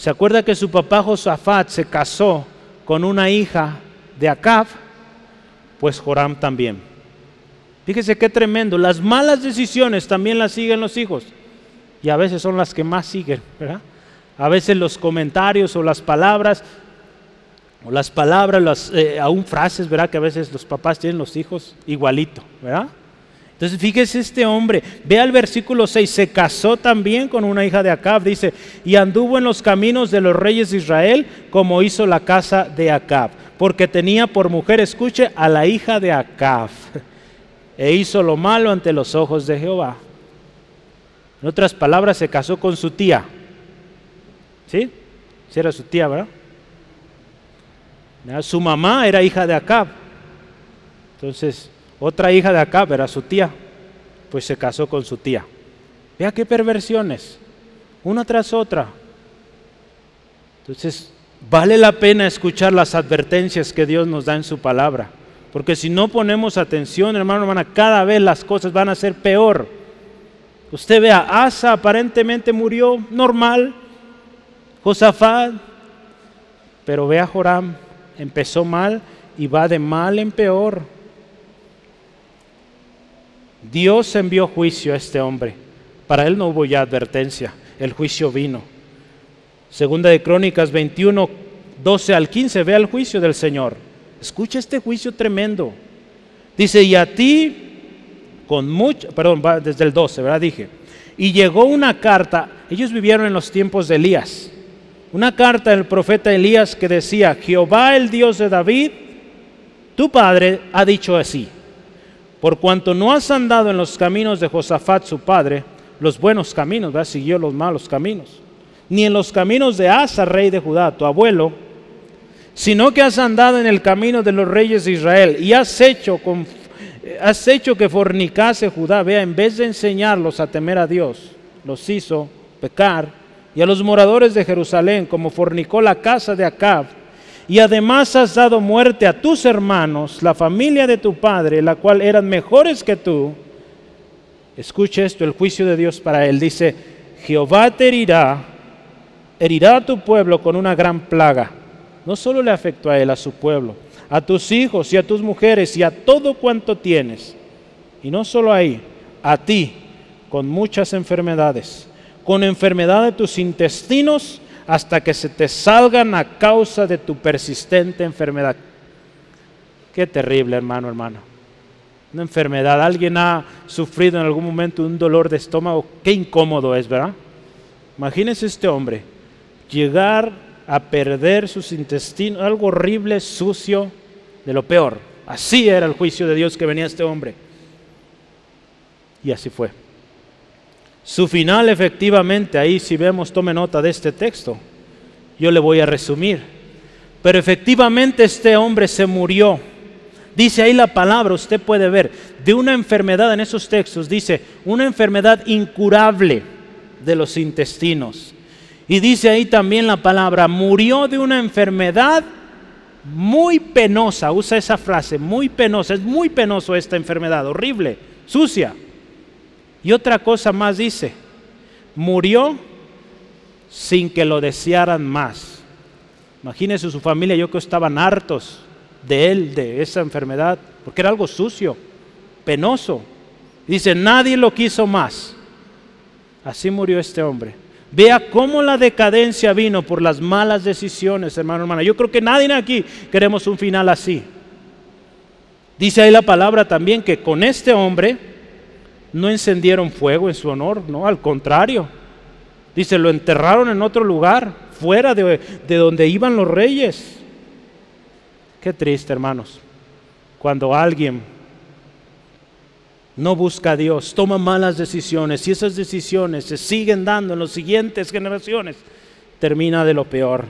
A: ¿Se acuerda que su papá Josafat se casó con una hija de Acab? Pues Joram también. Fíjese qué tremendo. Las malas decisiones también las siguen los hijos. Y a veces son las que más siguen, ¿verdad? A veces los comentarios o las palabras, o las palabras, las, eh, aún frases, ¿verdad? Que a veces los papás tienen los hijos igualito, ¿verdad? Entonces fíjese este hombre, vea el versículo 6, se casó también con una hija de Acab, dice, y anduvo en los caminos de los reyes de Israel como hizo la casa de Acab, porque tenía por mujer, escuche, a la hija de Acab, e hizo lo malo ante los ojos de Jehová. En otras palabras, se casó con su tía. ¿Sí? Si era su tía, ¿verdad? Su mamá era hija de Acab. Entonces, otra hija de acá, era su tía, pues se casó con su tía. Vea qué perversiones, una tras otra. Entonces, vale la pena escuchar las advertencias que Dios nos da en su palabra. Porque si no ponemos atención, hermano, hermana, cada vez las cosas van a ser peor. Usted vea, Asa aparentemente murió normal, Josafat, pero vea Joram, empezó mal y va de mal en peor. Dios envió juicio a este hombre. Para él no hubo ya advertencia, el juicio vino. Segunda de Crónicas 21, 12 al 15, ve el juicio del Señor. Escucha este juicio tremendo. Dice, y a ti, con mucho, perdón, va desde el 12, ¿verdad? Dije, y llegó una carta, ellos vivieron en los tiempos de Elías, una carta del profeta Elías que decía, Jehová el Dios de David, tu padre, ha dicho así por cuanto no has andado en los caminos de Josafat su padre, los buenos caminos, ¿verdad? siguió los malos caminos, ni en los caminos de Asa, rey de Judá, tu abuelo, sino que has andado en el camino de los reyes de Israel y has hecho, con, has hecho que fornicase Judá, vea, en vez de enseñarlos a temer a Dios, los hizo pecar, y a los moradores de Jerusalén, como fornicó la casa de Acab, y además has dado muerte a tus hermanos, la familia de tu padre, la cual eran mejores que tú. Escuche esto, el juicio de Dios para él. Dice, Jehová te herirá, herirá a tu pueblo con una gran plaga. No solo le afectó a él, a su pueblo, a tus hijos y a tus mujeres y a todo cuanto tienes. Y no solo ahí, a ti, con muchas enfermedades, con enfermedad de tus intestinos hasta que se te salgan a causa de tu persistente enfermedad. Qué terrible, hermano, hermano. Una enfermedad. Alguien ha sufrido en algún momento un dolor de estómago. Qué incómodo es, ¿verdad? Imagínese este hombre llegar a perder sus intestinos, algo horrible, sucio, de lo peor. Así era el juicio de Dios que venía este hombre. Y así fue. Su final efectivamente, ahí si vemos, tome nota de este texto, yo le voy a resumir. Pero efectivamente este hombre se murió. Dice ahí la palabra, usted puede ver, de una enfermedad en esos textos, dice, una enfermedad incurable de los intestinos. Y dice ahí también la palabra, murió de una enfermedad muy penosa, usa esa frase, muy penosa, es muy penoso esta enfermedad, horrible, sucia. Y otra cosa más dice, murió sin que lo desearan más. Imagínese su familia, yo que estaban hartos de él, de esa enfermedad, porque era algo sucio, penoso. Dice, nadie lo quiso más. Así murió este hombre. Vea cómo la decadencia vino por las malas decisiones, hermano, hermana. Yo creo que nadie aquí queremos un final así. Dice ahí la palabra también que con este hombre no encendieron fuego en su honor, no, al contrario. Dice, lo enterraron en otro lugar, fuera de, de donde iban los reyes. Qué triste, hermanos, cuando alguien no busca a Dios, toma malas decisiones y esas decisiones se siguen dando en las siguientes generaciones, termina de lo peor.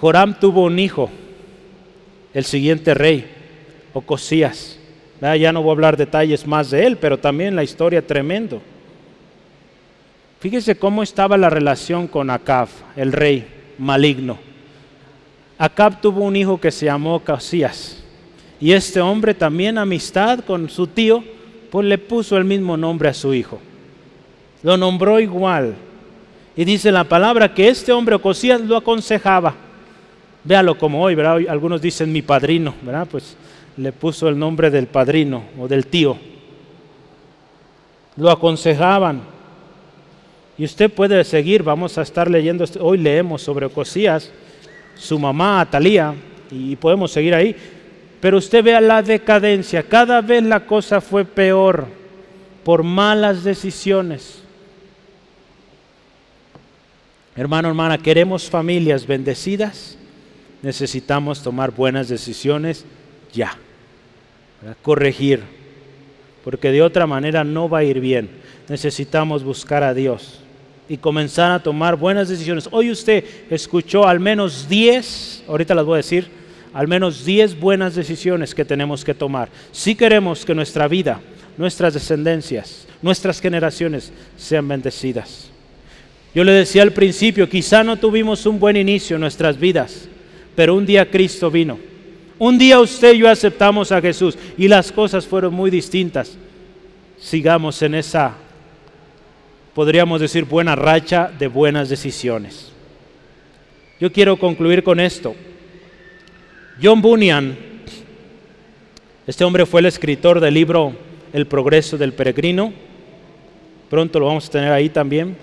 A: Joram tuvo un hijo, el siguiente rey, Ocosías. Ya no voy a hablar detalles más de él, pero también la historia tremendo. Fíjese cómo estaba la relación con Acab, el rey maligno. Acab tuvo un hijo que se llamó Casías. Y este hombre también amistad con su tío, pues le puso el mismo nombre a su hijo. Lo nombró igual. Y dice la palabra que este hombre Ocosías lo aconsejaba. Véalo como hoy, ¿verdad? algunos dicen mi padrino, ¿verdad? Pues le puso el nombre del padrino o del tío. Lo aconsejaban. Y usted puede seguir, vamos a estar leyendo, hoy leemos sobre Ocosías, su mamá Atalía, y podemos seguir ahí. Pero usted vea la decadencia, cada vez la cosa fue peor por malas decisiones. Hermano, hermana, queremos familias bendecidas, necesitamos tomar buenas decisiones ya, corregir, porque de otra manera no va a ir bien. Necesitamos buscar a Dios y comenzar a tomar buenas decisiones. Hoy usted escuchó al menos 10, ahorita las voy a decir, al menos 10 buenas decisiones que tenemos que tomar. Si queremos que nuestra vida, nuestras descendencias, nuestras generaciones sean bendecidas. Yo le decía al principio, quizá no tuvimos un buen inicio en nuestras vidas, pero un día Cristo vino. Un día usted y yo aceptamos a Jesús y las cosas fueron muy distintas. Sigamos en esa, podríamos decir, buena racha de buenas decisiones. Yo quiero concluir con esto. John Bunyan, este hombre fue el escritor del libro El progreso del peregrino, pronto lo vamos a tener ahí también.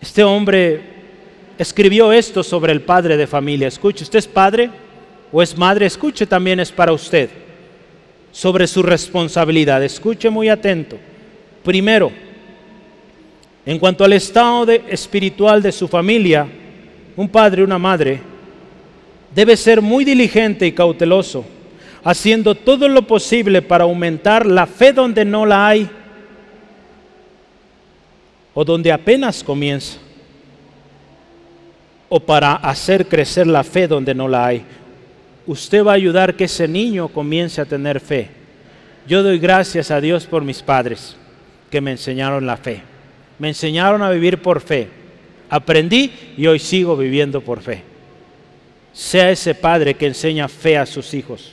A: Este hombre escribió esto sobre el padre de familia. Escuche, ¿usted es padre o es madre? Escuche, también es para usted. Sobre su responsabilidad. Escuche muy atento. Primero, en cuanto al estado espiritual de su familia, un padre, una madre, debe ser muy diligente y cauteloso, haciendo todo lo posible para aumentar la fe donde no la hay o donde apenas comienza, o para hacer crecer la fe donde no la hay. Usted va a ayudar que ese niño comience a tener fe. Yo doy gracias a Dios por mis padres que me enseñaron la fe. Me enseñaron a vivir por fe. Aprendí y hoy sigo viviendo por fe sea ese padre que enseña fe a sus hijos.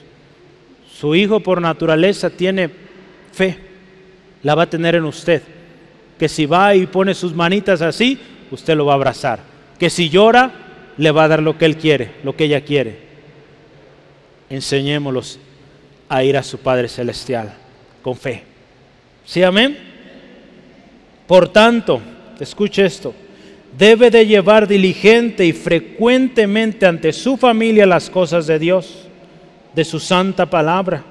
A: Su hijo por naturaleza tiene fe, la va a tener en usted. Que si va y pone sus manitas así, usted lo va a abrazar. Que si llora, le va a dar lo que él quiere, lo que ella quiere. Enseñémoslos a ir a su Padre Celestial con fe. ¿Sí, amén? Por tanto, escuche esto debe de llevar diligente y frecuentemente ante su familia las cosas de Dios, de su santa palabra,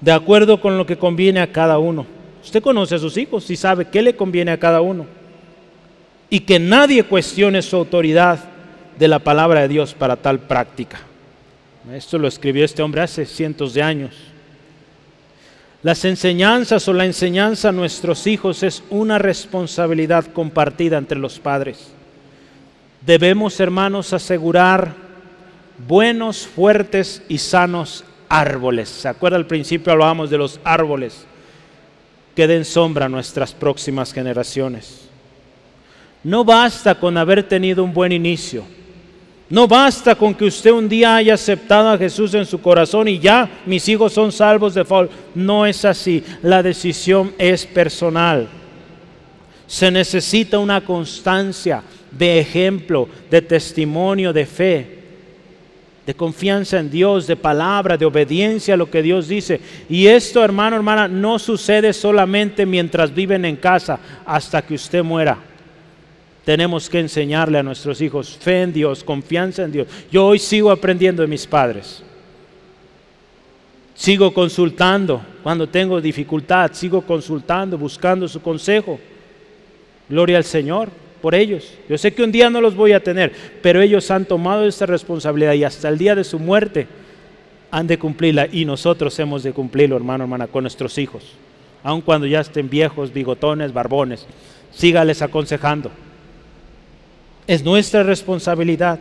A: de acuerdo con lo que conviene a cada uno. Usted conoce a sus hijos y sabe qué le conviene a cada uno. Y que nadie cuestione su autoridad de la palabra de Dios para tal práctica. Esto lo escribió este hombre hace cientos de años. Las enseñanzas o la enseñanza a nuestros hijos es una responsabilidad compartida entre los padres. Debemos, hermanos, asegurar buenos, fuertes y sanos árboles. ¿Se acuerda al principio hablábamos de los árboles que den sombra a nuestras próximas generaciones? No basta con haber tenido un buen inicio no basta con que usted un día haya aceptado a Jesús en su corazón y ya mis hijos son salvos de fall. No es así. La decisión es personal. Se necesita una constancia de ejemplo, de testimonio, de fe, de confianza en Dios, de palabra, de obediencia a lo que Dios dice. Y esto, hermano, hermana, no sucede solamente mientras viven en casa, hasta que usted muera tenemos que enseñarle a nuestros hijos fe en Dios, confianza en Dios. Yo hoy sigo aprendiendo de mis padres. Sigo consultando cuando tengo dificultad, sigo consultando, buscando su consejo. Gloria al Señor por ellos. Yo sé que un día no los voy a tener, pero ellos han tomado esta responsabilidad y hasta el día de su muerte han de cumplirla y nosotros hemos de cumplirlo, hermano, hermana, con nuestros hijos. Aun cuando ya estén viejos, bigotones, barbones, sígales aconsejando. Es nuestra responsabilidad.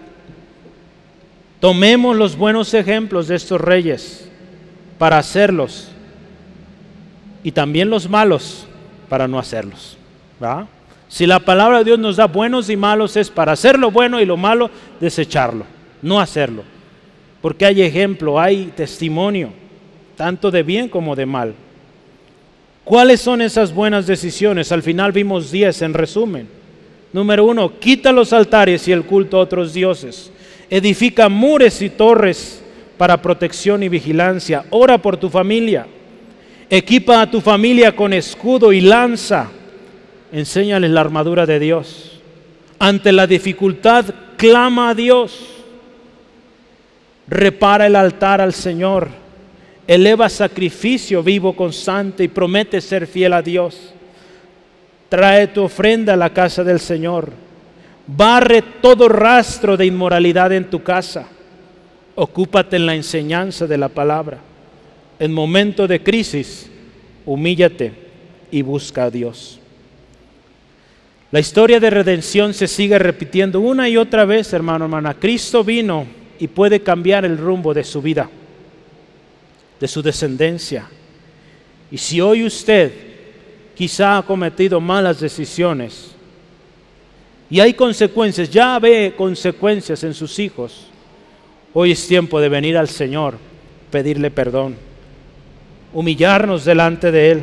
A: Tomemos los buenos ejemplos de estos reyes para hacerlos y también los malos para no hacerlos. Si la palabra de Dios nos da buenos y malos es para hacer lo bueno y lo malo desecharlo. no hacerlo. Porque hay ejemplo, hay testimonio, tanto de bien como de mal. ¿Cuáles son esas buenas decisiones? Al final vimos 10 en resumen. Número uno, quita los altares y el culto a otros dioses. Edifica mures y torres para protección y vigilancia. Ora por tu familia. Equipa a tu familia con escudo y lanza. Enséñales la armadura de Dios. Ante la dificultad, clama a Dios. Repara el altar al Señor eleva sacrificio vivo constante y promete ser fiel a Dios. Trae tu ofrenda a la casa del Señor. Barre todo rastro de inmoralidad en tu casa. Ocúpate en la enseñanza de la palabra. En momento de crisis, humíllate y busca a Dios. La historia de redención se sigue repitiendo una y otra vez, hermano, hermana. Cristo vino y puede cambiar el rumbo de su vida de su descendencia. Y si hoy usted quizá ha cometido malas decisiones y hay consecuencias, ya ve consecuencias en sus hijos, hoy es tiempo de venir al Señor, pedirle perdón, humillarnos delante de Él.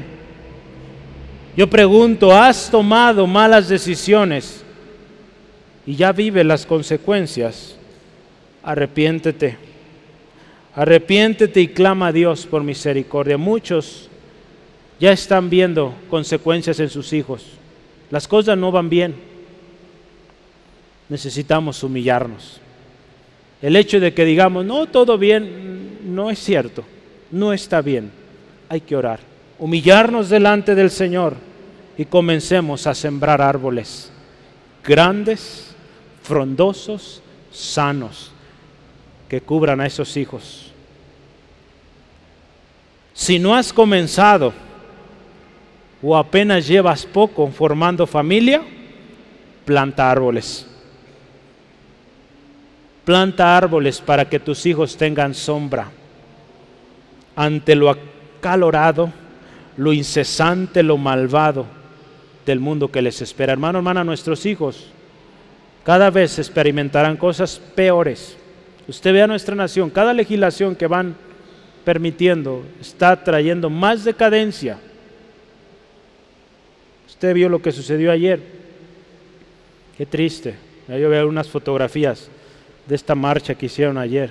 A: Yo pregunto, ¿has tomado malas decisiones y ya vive las consecuencias? Arrepiéntete Arrepiéntete y clama a Dios por misericordia. Muchos ya están viendo consecuencias en sus hijos. Las cosas no van bien. Necesitamos humillarnos. El hecho de que digamos, no, todo bien, no es cierto. No está bien. Hay que orar. Humillarnos delante del Señor y comencemos a sembrar árboles grandes, frondosos, sanos, que cubran a esos hijos. Si no has comenzado o apenas llevas poco formando familia, planta árboles. Planta árboles para que tus hijos tengan sombra ante lo acalorado, lo incesante, lo malvado del mundo que les espera. Hermano, hermana, nuestros hijos cada vez experimentarán cosas peores. Usted ve a nuestra nación, cada legislación que van permitiendo, está trayendo más decadencia. Usted vio lo que sucedió ayer. Qué triste. Yo veo unas fotografías de esta marcha que hicieron ayer.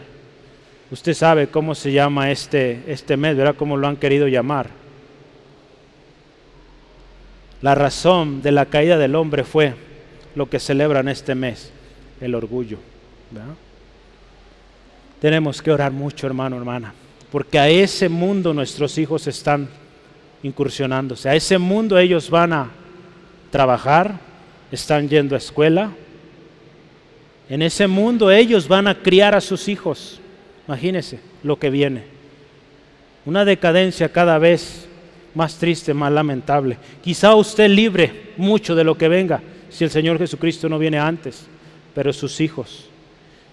A: Usted sabe cómo se llama este, este mes, ¿verdad? Cómo lo han querido llamar. La razón de la caída del hombre fue lo que celebran este mes, el orgullo. Tenemos que orar mucho, hermano, hermana porque a ese mundo nuestros hijos están incursionándose. A ese mundo ellos van a trabajar, están yendo a escuela. En ese mundo ellos van a criar a sus hijos. Imagínense lo que viene. Una decadencia cada vez más triste, más lamentable. Quizá usted libre mucho de lo que venga si el Señor Jesucristo no viene antes, pero sus hijos.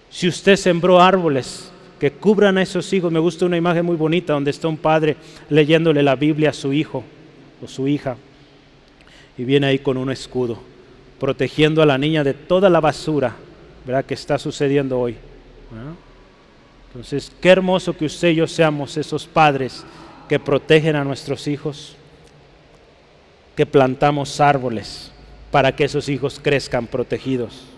A: Si usted sembró árboles que cubran a esos hijos. Me gusta una imagen muy bonita donde está un padre leyéndole la Biblia a su hijo o su hija y viene ahí con un escudo, protegiendo a la niña de toda la basura ¿verdad? que está sucediendo hoy. Entonces, qué hermoso que usted y yo seamos esos padres que protegen a nuestros hijos, que plantamos árboles para que esos hijos crezcan protegidos.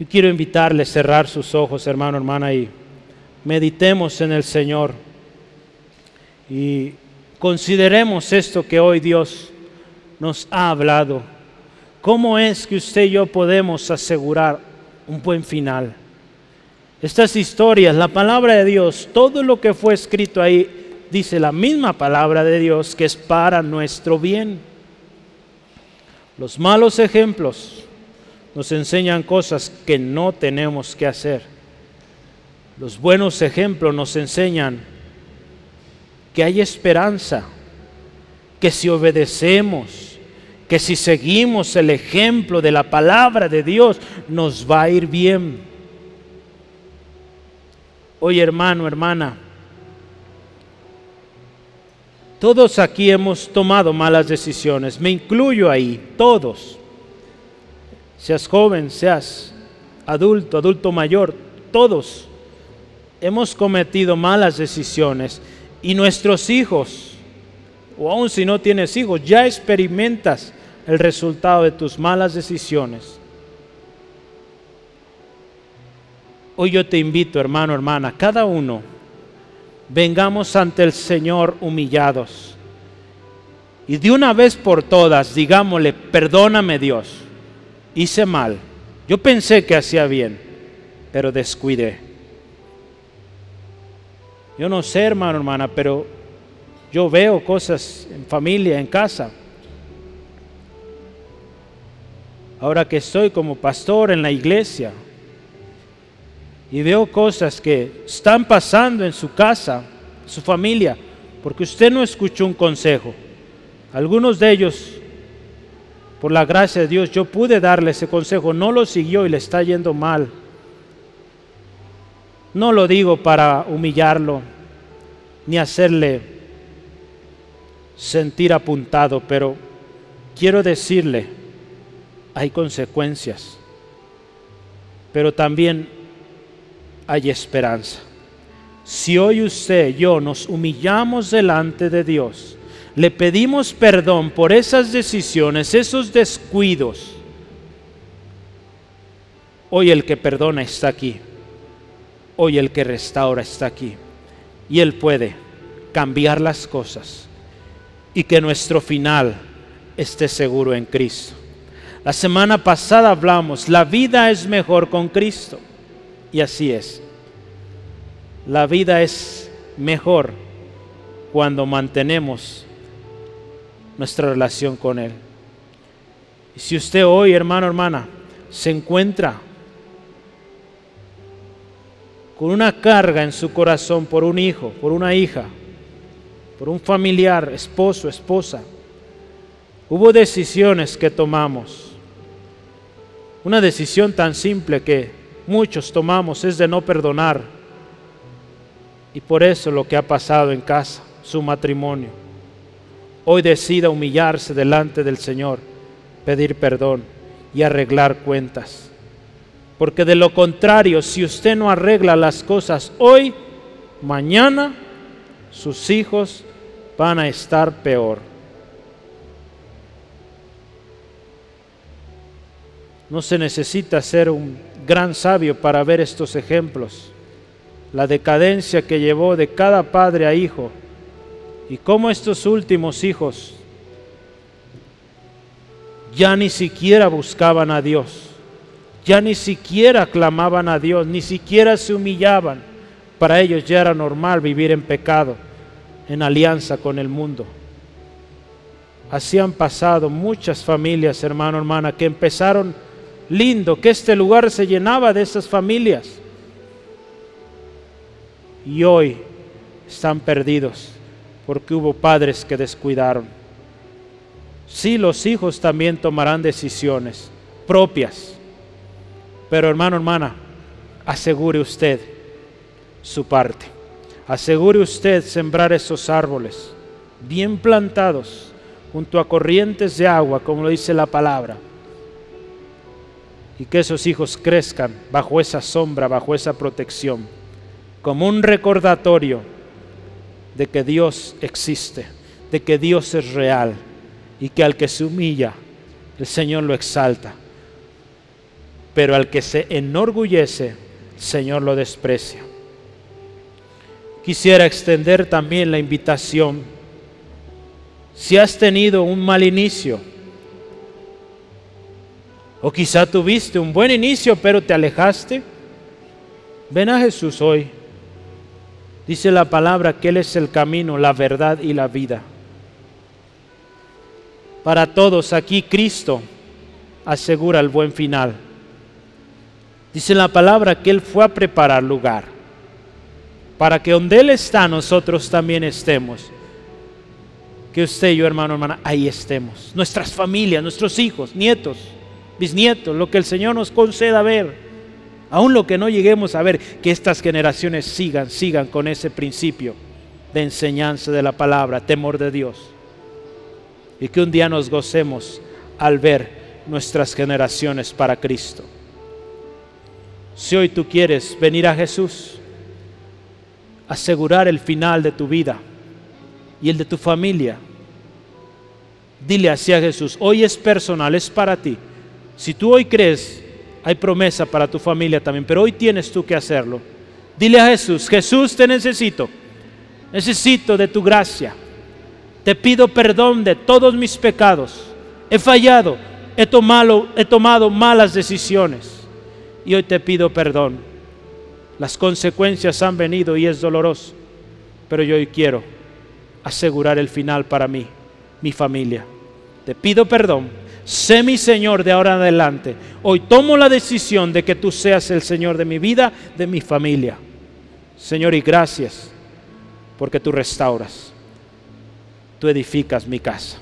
A: Yo quiero invitarle a cerrar sus ojos, hermano, hermana, y meditemos en el Señor. Y consideremos esto que hoy Dios nos ha hablado. ¿Cómo es que usted y yo podemos asegurar un buen final? Estas historias, la palabra de Dios, todo lo que fue escrito ahí, dice la misma palabra de Dios que es para nuestro bien. Los malos ejemplos nos enseñan cosas que no tenemos que hacer. Los buenos ejemplos nos enseñan que hay esperanza, que si obedecemos, que si seguimos el ejemplo de la palabra de Dios, nos va a ir bien. Oye hermano, hermana, todos aquí hemos tomado malas decisiones, me incluyo ahí, todos seas joven, seas adulto, adulto mayor, todos hemos cometido malas decisiones y nuestros hijos, o aun si no tienes hijos, ya experimentas el resultado de tus malas decisiones. Hoy yo te invito, hermano, hermana, cada uno, vengamos ante el Señor humillados. Y de una vez por todas, digámosle, perdóname Dios, hice mal. Yo pensé que hacía bien, pero descuidé. Yo no sé, hermano, hermana, pero yo veo cosas en familia, en casa. Ahora que estoy como pastor en la iglesia, y veo cosas que están pasando en su casa, su familia, porque usted no escuchó un consejo. Algunos de ellos, por la gracia de Dios, yo pude darle ese consejo, no lo siguió y le está yendo mal. No lo digo para humillarlo, ni hacerle sentir apuntado, pero quiero decirle, hay consecuencias, pero también hay esperanza. Si hoy usted yo nos humillamos delante de Dios, le pedimos perdón por esas decisiones, esos descuidos, hoy el que perdona está aquí, hoy el que restaura está aquí, y Él puede cambiar las cosas y que nuestro final esté seguro en Cristo. La semana pasada hablamos, la vida es mejor con Cristo. Y así es. La vida es mejor cuando mantenemos nuestra relación con Él. Y si usted hoy, hermano, hermana, se encuentra con una carga en su corazón por un hijo, por una hija, por un familiar, esposo, esposa, hubo decisiones que tomamos. Una decisión tan simple que muchos tomamos es de no perdonar. Y por eso lo que ha pasado en casa, su matrimonio. Hoy decida humillarse delante del Señor, pedir perdón y arreglar cuentas. Porque de lo contrario, si usted no arregla las cosas hoy, mañana sus hijos van a estar peor. No se necesita ser un gran sabio para ver estos ejemplos, la decadencia que llevó de cada padre a hijo y cómo estos últimos hijos ya ni siquiera buscaban a Dios, ya ni siquiera clamaban a Dios, ni siquiera se humillaban. Para ellos ya era normal vivir en pecado, en alianza con el mundo. Así han pasado muchas familias, hermano, hermana, que empezaron lindo que este lugar se llenaba de esas familias. Y hoy están perdidos porque hubo padres que descuidaron. Sí, los hijos también tomarán decisiones propias. Pero hermano, hermana, asegure usted su parte. Asegure usted sembrar esos árboles bien plantados junto a corrientes de agua, como lo dice la palabra y que esos hijos crezcan bajo esa sombra, bajo esa protección, como un recordatorio de que Dios existe, de que Dios es real y que al que se humilla, el Señor lo exalta, pero al que se enorgullece, el Señor lo desprecia. Quisiera extender también la invitación, si has tenido un mal inicio, o quizá tuviste un buen inicio pero te alejaste. Ven a Jesús hoy. Dice la palabra que Él es el camino, la verdad y la vida. Para todos aquí Cristo asegura el buen final. Dice la palabra que Él fue a preparar lugar para que donde Él está nosotros también estemos. Que usted y yo, hermano, hermana, ahí estemos. Nuestras familias, nuestros hijos, nietos bisnietos, lo que el Señor nos conceda ver, aún lo que no lleguemos a ver, que estas generaciones sigan, sigan con ese principio de enseñanza de la palabra, temor de Dios. Y que un día nos gocemos al ver nuestras generaciones para Cristo. Si hoy tú quieres venir a Jesús, asegurar el final de tu vida y el de tu familia, dile así a Jesús, hoy es personal, es para ti. Si tú hoy crees, hay promesa para tu familia también, pero hoy tienes tú que hacerlo. Dile a Jesús, Jesús te necesito, necesito de tu gracia. Te pido perdón de todos mis pecados. He fallado, he tomado, he tomado malas decisiones y hoy te pido perdón. Las consecuencias han venido y es doloroso, pero yo hoy quiero asegurar el final para mí, mi familia. Te pido perdón, sé mi Señor de ahora en adelante. Hoy tomo la decisión de que tú seas el Señor de mi vida, de mi familia. Señor, y gracias porque tú restauras, tú edificas mi casa.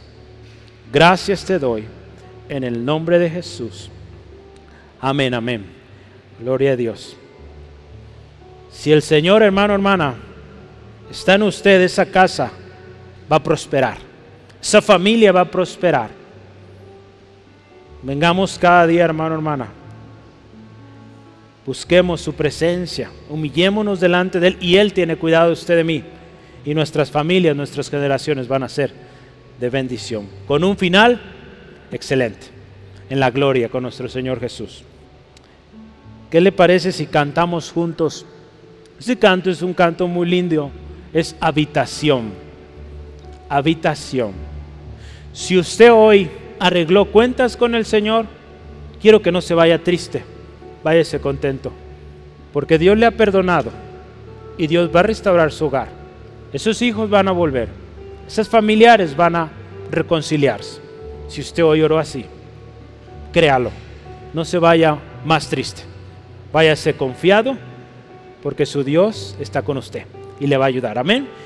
A: Gracias te doy en el nombre de Jesús. Amén, amén. Gloria a Dios. Si el Señor, hermano, hermana, está en usted, esa casa va a prosperar. Esa familia va a prosperar. Vengamos cada día, hermano, hermana. Busquemos su presencia, humillémonos delante de Él y Él tiene cuidado de usted de mí. Y nuestras familias, nuestras generaciones van a ser de bendición. Con un final excelente, en la gloria con nuestro Señor Jesús. ¿Qué le parece si cantamos juntos? Ese canto es un canto muy lindo, es habitación. Habitación. Si usted hoy arregló cuentas con el Señor, quiero que no se vaya triste, váyase contento, porque Dios le ha perdonado y Dios va a restaurar su hogar. Esos hijos van a volver, esas familiares van a reconciliarse. Si usted hoy oró así, créalo, no se vaya más triste, váyase confiado, porque su Dios está con usted y le va a ayudar. Amén.